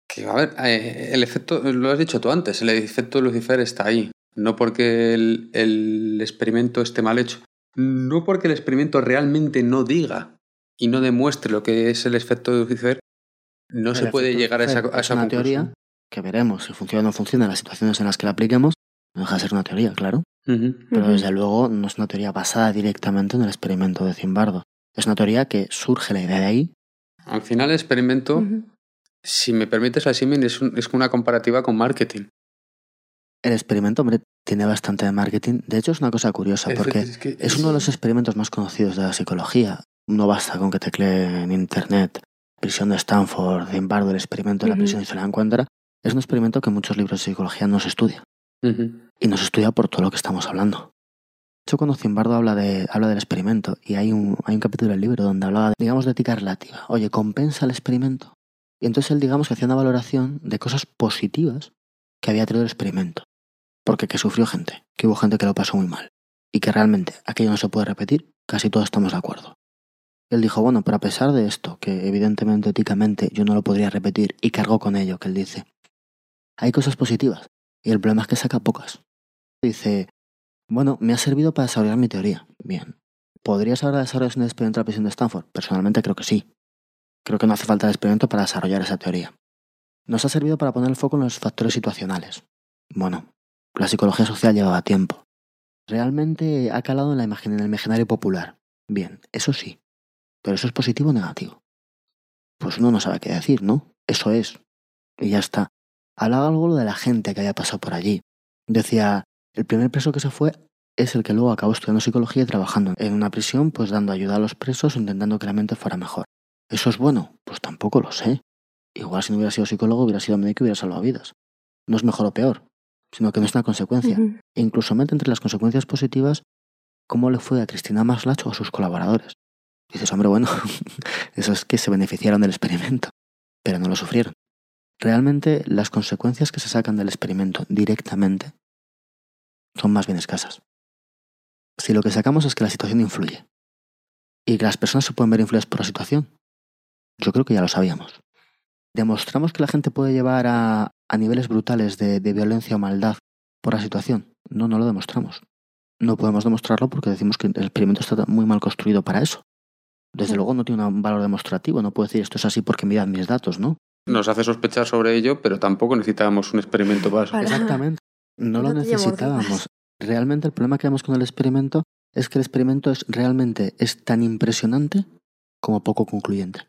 que a ver, eh, el efecto, lo has dicho tú antes, el efecto de Lucifer está ahí. No porque el, el experimento esté mal hecho, no porque el experimento realmente no diga y no demuestre lo que es el efecto de Lucifer, no El se puede llegar a esa, a es una conclusión. teoría que veremos si funciona o no funciona en las situaciones en las que la apliquemos. No deja de ser una teoría, claro. Pero desde luego no es una teoría basada directamente en el experimento de Zimbardo. Es una teoría que surge la idea de ahí. Al final el experimento, si me permites la símil, es, un- es una comparativa con marketing. El experimento, hombre, tiene bastante de marketing. De hecho, es una cosa curiosa Es porque es que Es uno de los experimentos más conocidos de la psicología. No basta con que teclee en internet prisión de Stanford, Zimbardo, el experimento de la prisión y se la encuentra. Es un experimento que en muchos libros de psicología no se estudia. Y no se estudia por todo lo que estamos hablando. Hecho, cuando Zimbardo habla, de, habla del experimento, y hay un, hay un capítulo del libro donde hablaba, de, digamos, de ética relativa. Oye, ¿compensa el experimento? Y entonces él, digamos, que hacía una valoración de cosas positivas que había traído el experimento. Porque que sufrió gente, que hubo gente que lo pasó muy mal. Y que realmente aquello no se puede repetir, casi todos estamos de acuerdo. Él dijo, bueno, pero a pesar de esto, que evidentemente éticamente yo no lo podría repetir, y cargó con ello, que él dice, hay cosas positivas, y el problema es que saca pocas. Dice, bueno, me ha servido para desarrollar mi teoría. Bien. ¿Podrías ahora desarrollar un experimento de la prisión de Stanford? Personalmente creo que sí. Creo que no hace falta el experimento para desarrollar esa teoría. Nos ha servido para poner el foco en los factores situacionales. Bueno, la psicología social llevaba tiempo. Realmente ha calado en, la imagen, en el imaginario popular. Bien, eso sí. Pero eso es positivo o negativo. Pues uno no sabe qué decir, ¿no? Eso es. Y ya está. Hablaba algo de la gente que había pasado por allí. Decía, el primer preso que se fue es el que luego acabó estudiando psicología y trabajando en una prisión, pues dando ayuda a los presos, intentando que la mente fuera mejor. ¿Eso es bueno? Pues tampoco lo sé. Igual si no hubiera sido psicólogo, hubiera sido médico y hubiera salvado vidas. No es mejor o peor, sino que no es una consecuencia. E incluso mete entre las consecuencias positivas cómo le fue a Cristina Maslach o a sus colaboradores. Dices, hombre, bueno, eso es que se beneficiaron del experimento, pero no lo sufrieron. realmente las consecuencias que se sacan del experimento directamente son más bien escasas. Si lo que sacamos es que la situación influye y que las personas se pueden ver influidas por la situación, yo creo que ya lo sabíamos. ¿Demostramos que la gente puede llevar a, a niveles brutales de, de violencia o maldad por la situación? No, no lo demostramos. No podemos demostrarlo porque decimos que el experimento está muy mal construido para eso. Desde luego no tiene un valor demostrativo, no puedo decir esto es así porque miran mis datos, ¿no? Nos hace sospechar sobre ello, pero tampoco necesitábamos un experimento para eso. Exactamente. No lo necesitábamos. Realmente el problema que vemos con el experimento es que el experimento es realmente es tan impresionante como poco concluyente.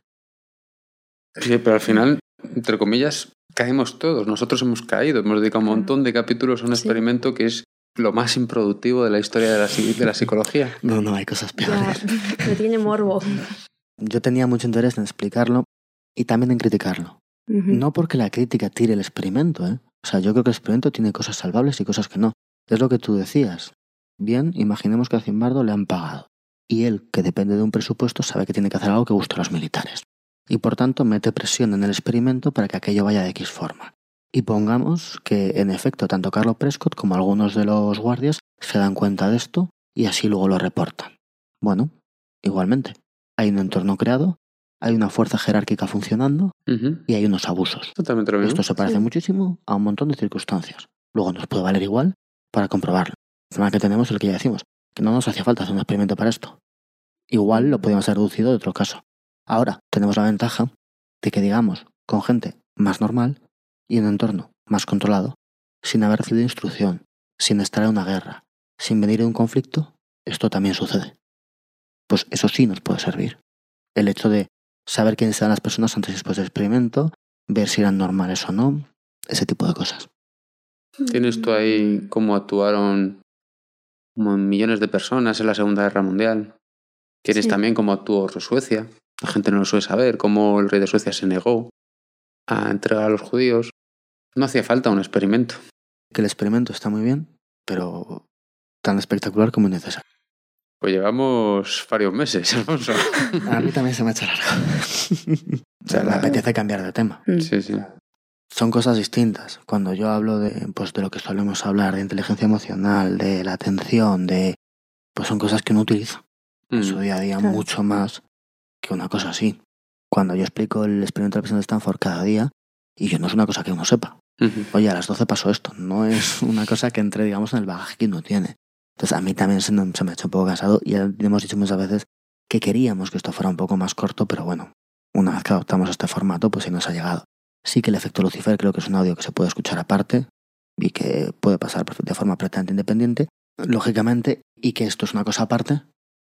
Sí, pero al final, entre comillas, caemos todos. Nosotros hemos caído. Hemos dedicado un montón de capítulos a un Sí. experimento que es lo más improductivo de la historia de la, psi- de la psicología. No, no, hay cosas Ya, peores. me tiene morbo. Yo tenía mucho interés en explicarlo y también en criticarlo. No porque la crítica tire el experimento, ¿eh? O sea, yo creo que el experimento tiene cosas salvables y cosas que no. Es lo que tú decías. Bien, imaginemos que a Zimbardo le han pagado. Y él, que depende de un presupuesto, sabe que tiene que hacer algo que guste a los militares. Y por tanto mete presión en el experimento para que aquello vaya de X forma. Y pongamos que, en efecto, tanto Carlos Prescott como algunos de los guardias se dan cuenta de esto y así luego lo reportan. Bueno, igualmente, hay un entorno creado, hay una fuerza jerárquica funcionando y hay unos abusos. Totalmente lo mismo. Esto se parece Sí. muchísimo a un montón de circunstancias. Luego nos puede valer igual para comprobarlo. El problema que tenemos es el que ya decimos, que no nos hacía falta hacer un experimento para esto. Igual lo podíamos haber reducido de otro caso. Ahora tenemos la ventaja de que digamos con gente más normal y en un entorno más controlado, sin haber recibido instrucción, sin estar en una guerra, sin venir de un conflicto, esto también sucede. Pues eso sí nos puede servir. El hecho de saber quiénes eran las personas antes y después del experimento, ver si eran normales o no, ese tipo de cosas. Tienes tú ahí cómo actuaron millones de personas en la Segunda Guerra Mundial. Tienes Sí. también cómo actuó Suecia. La gente no lo suele saber, cómo el rey de Suecia se negó a entregar a los judíos. No hacía falta un experimento. Que el experimento está muy bien, pero tan espectacular como innecesario. Pues llevamos varios meses, Alfonso. A mí también se me ha hecho largo. o sea, me la- apetece cambiar de tema. Mm. Sí, sí. Son cosas distintas. Cuando yo hablo de, pues, de lo que solemos hablar, de inteligencia emocional, de la atención, de... Pues son cosas que uno utiliza en su Mm. día a día Claro. mucho más que una cosa así. Cuando yo explico el experimento de la presión de Stanford cada día, y yo no es una cosa que uno sepa. Ujú. Oye, a las 12 pasó esto. No es una cosa que entre, digamos, en el bagaje que uno tiene. Entonces, a mí también se, me- se me ha hecho un poco cansado y hemos dicho muchas veces que queríamos que esto fuera un poco más corto, pero bueno, una vez que adoptamos este formato, pues sí nos ha llegado. Sí que el efecto Lucifer creo que es un audio que se puede escuchar aparte y que puede pasar de forma perfectamente independiente, lógicamente, y que esto es una cosa aparte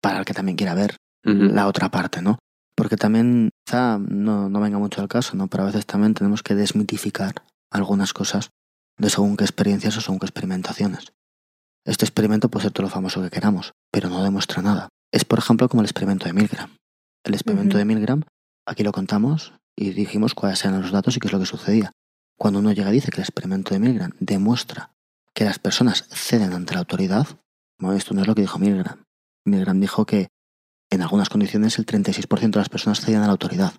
para el que también quiera ver la otra parte, ¿no? Porque también, quizá no, no venga mucho al caso, ¿no? Pero a veces también tenemos que desmitificar algunas cosas de según qué experiencias o según qué experimentaciones. Este experimento puede ser todo lo famoso que queramos, pero no demuestra nada. Es, por ejemplo, como el experimento de Milgram. El experimento de Milgram, aquí lo contamos y dijimos cuáles eran los datos y qué es lo que sucedía. Cuando uno llega y dice que el experimento de Milgram demuestra que las personas ceden ante la autoridad, bueno, esto no es lo que dijo Milgram. Milgram dijo que en algunas condiciones el 36% de las personas ceden a la autoridad.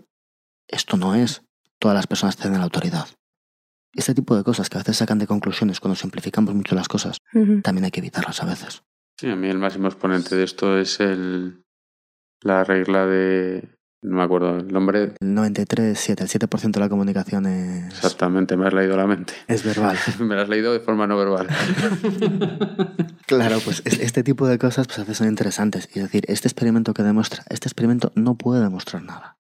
Esto no es todas las personas ceden a la autoridad. Este tipo de cosas que a veces sacan de conclusiones cuando simplificamos mucho las cosas, también hay que evitarlas a veces. Sí, a mí el máximo exponente de esto es el la regla de no me acuerdo el nombre El 93, 7, el 7% de la comunicación es, exactamente, me has leído la mente. es verbal. Me la has leído de forma no verbal. Claro, pues es- este tipo de cosas pues a veces son interesantes. Es decir, este experimento que demuestra, este experimento no puede demostrar nada.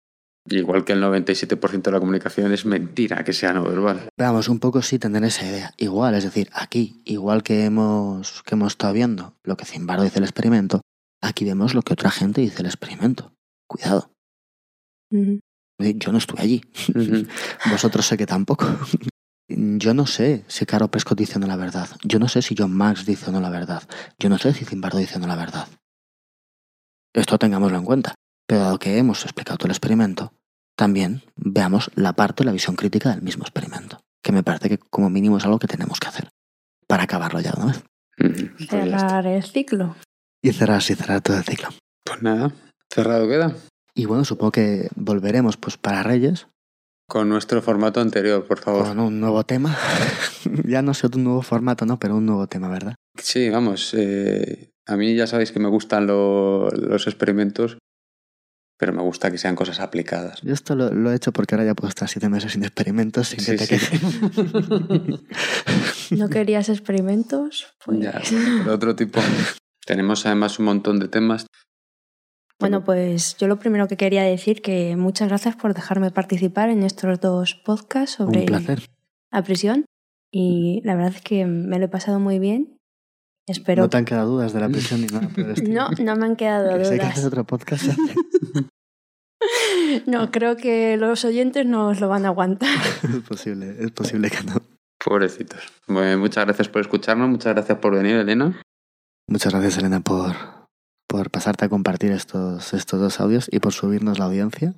Igual que el 97% de la comunicación es mentira que sea no verbal. Veamos, un poco sí tener esa idea. Igual, es decir, aquí, igual que hemos, que hemos estado viendo lo que Zimbardo dice el experimento, aquí vemos lo que otra gente dice el experimento. Cuidado. Ujú. Yo no estuve allí. Vosotros sé que tampoco. Yo no sé si Caro Prescott dice o no la verdad. Yo no sé si John Max dice o no la verdad. Yo no sé si Zimbardo dice o no la verdad. Esto tengámoslo en cuenta. Pero dado que hemos explicado todo el experimento, también veamos la parte, la visión crítica del mismo experimento. Que me parece que como mínimo es algo que tenemos que hacer. Para acabarlo ya de una vez. Ujú. Pues está. Cerrar el ciclo. Y cerrar así, cerrar todo el ciclo. Pues nada, cerrado queda. Y bueno, supongo que volveremos pues para Reyes. Con nuestro formato anterior, por favor. Con un nuevo tema. ya no sé un nuevo formato, ¿no? Pero un nuevo tema, ¿verdad? Sí, vamos. eh, a mí ya sabéis que me gustan lo- los experimentos, pero me gusta que sean cosas aplicadas. Yo esto lo, lo he hecho porque ahora ya puedo estar siete meses sin experimentos sin Sí, que te sí. ¿No querías experimentos? Pues... Ya, de otro tipo. Tenemos además un montón de temas. Bueno, pues yo lo primero que quería decir que muchas gracias por dejarme participar en estos dos podcasts sobre un placer. la prisión y la verdad es que me lo he pasado muy bien. Espero No te han quedado dudas de la prisión ni nada no, no me han quedado Que sé que dudas. haces otro podcast. No, creo que los oyentes nos lo van a aguantar. es posible, es posible que no. Pobrecitos. Bueno, muchas gracias por escucharnos, muchas gracias por venir, Elena. Muchas gracias, Elena, por, por pasarte a compartir estos, estos dos audios y por subirnos la audiencia.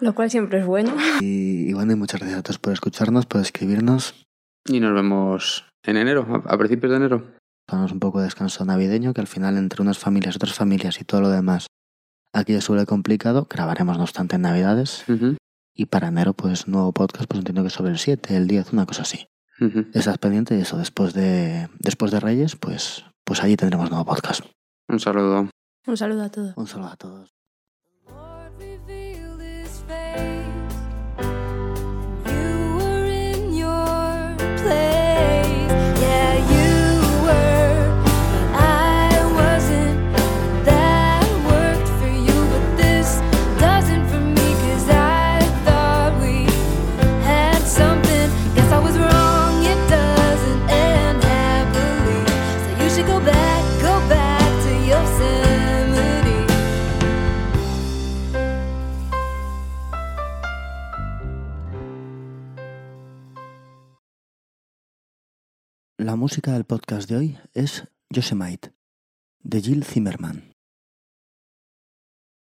Lo cual siempre es bueno. Y, y bueno, y muchas gracias a todos por escucharnos, por escribirnos. y nos vemos en enero, a a principios de enero. Tomarnos un poco de descanso navideño, que al final entre unas familias, otras familias y todo lo demás, aquí es sobre complicado. Grabaremos, no obstante, en Navidades. Ujú, Y para enero, pues nuevo podcast, pues entiendo que sobre el 7, el 10, una cosa así. ujú. Estás pendiente y eso, después de, después de Reyes, pues, pues allí tendremos nuevo podcast. Un saludo. Un saludo a todos. Un saludo a todos. La música del podcast de hoy es Yosemite, de Jill Zimmerman.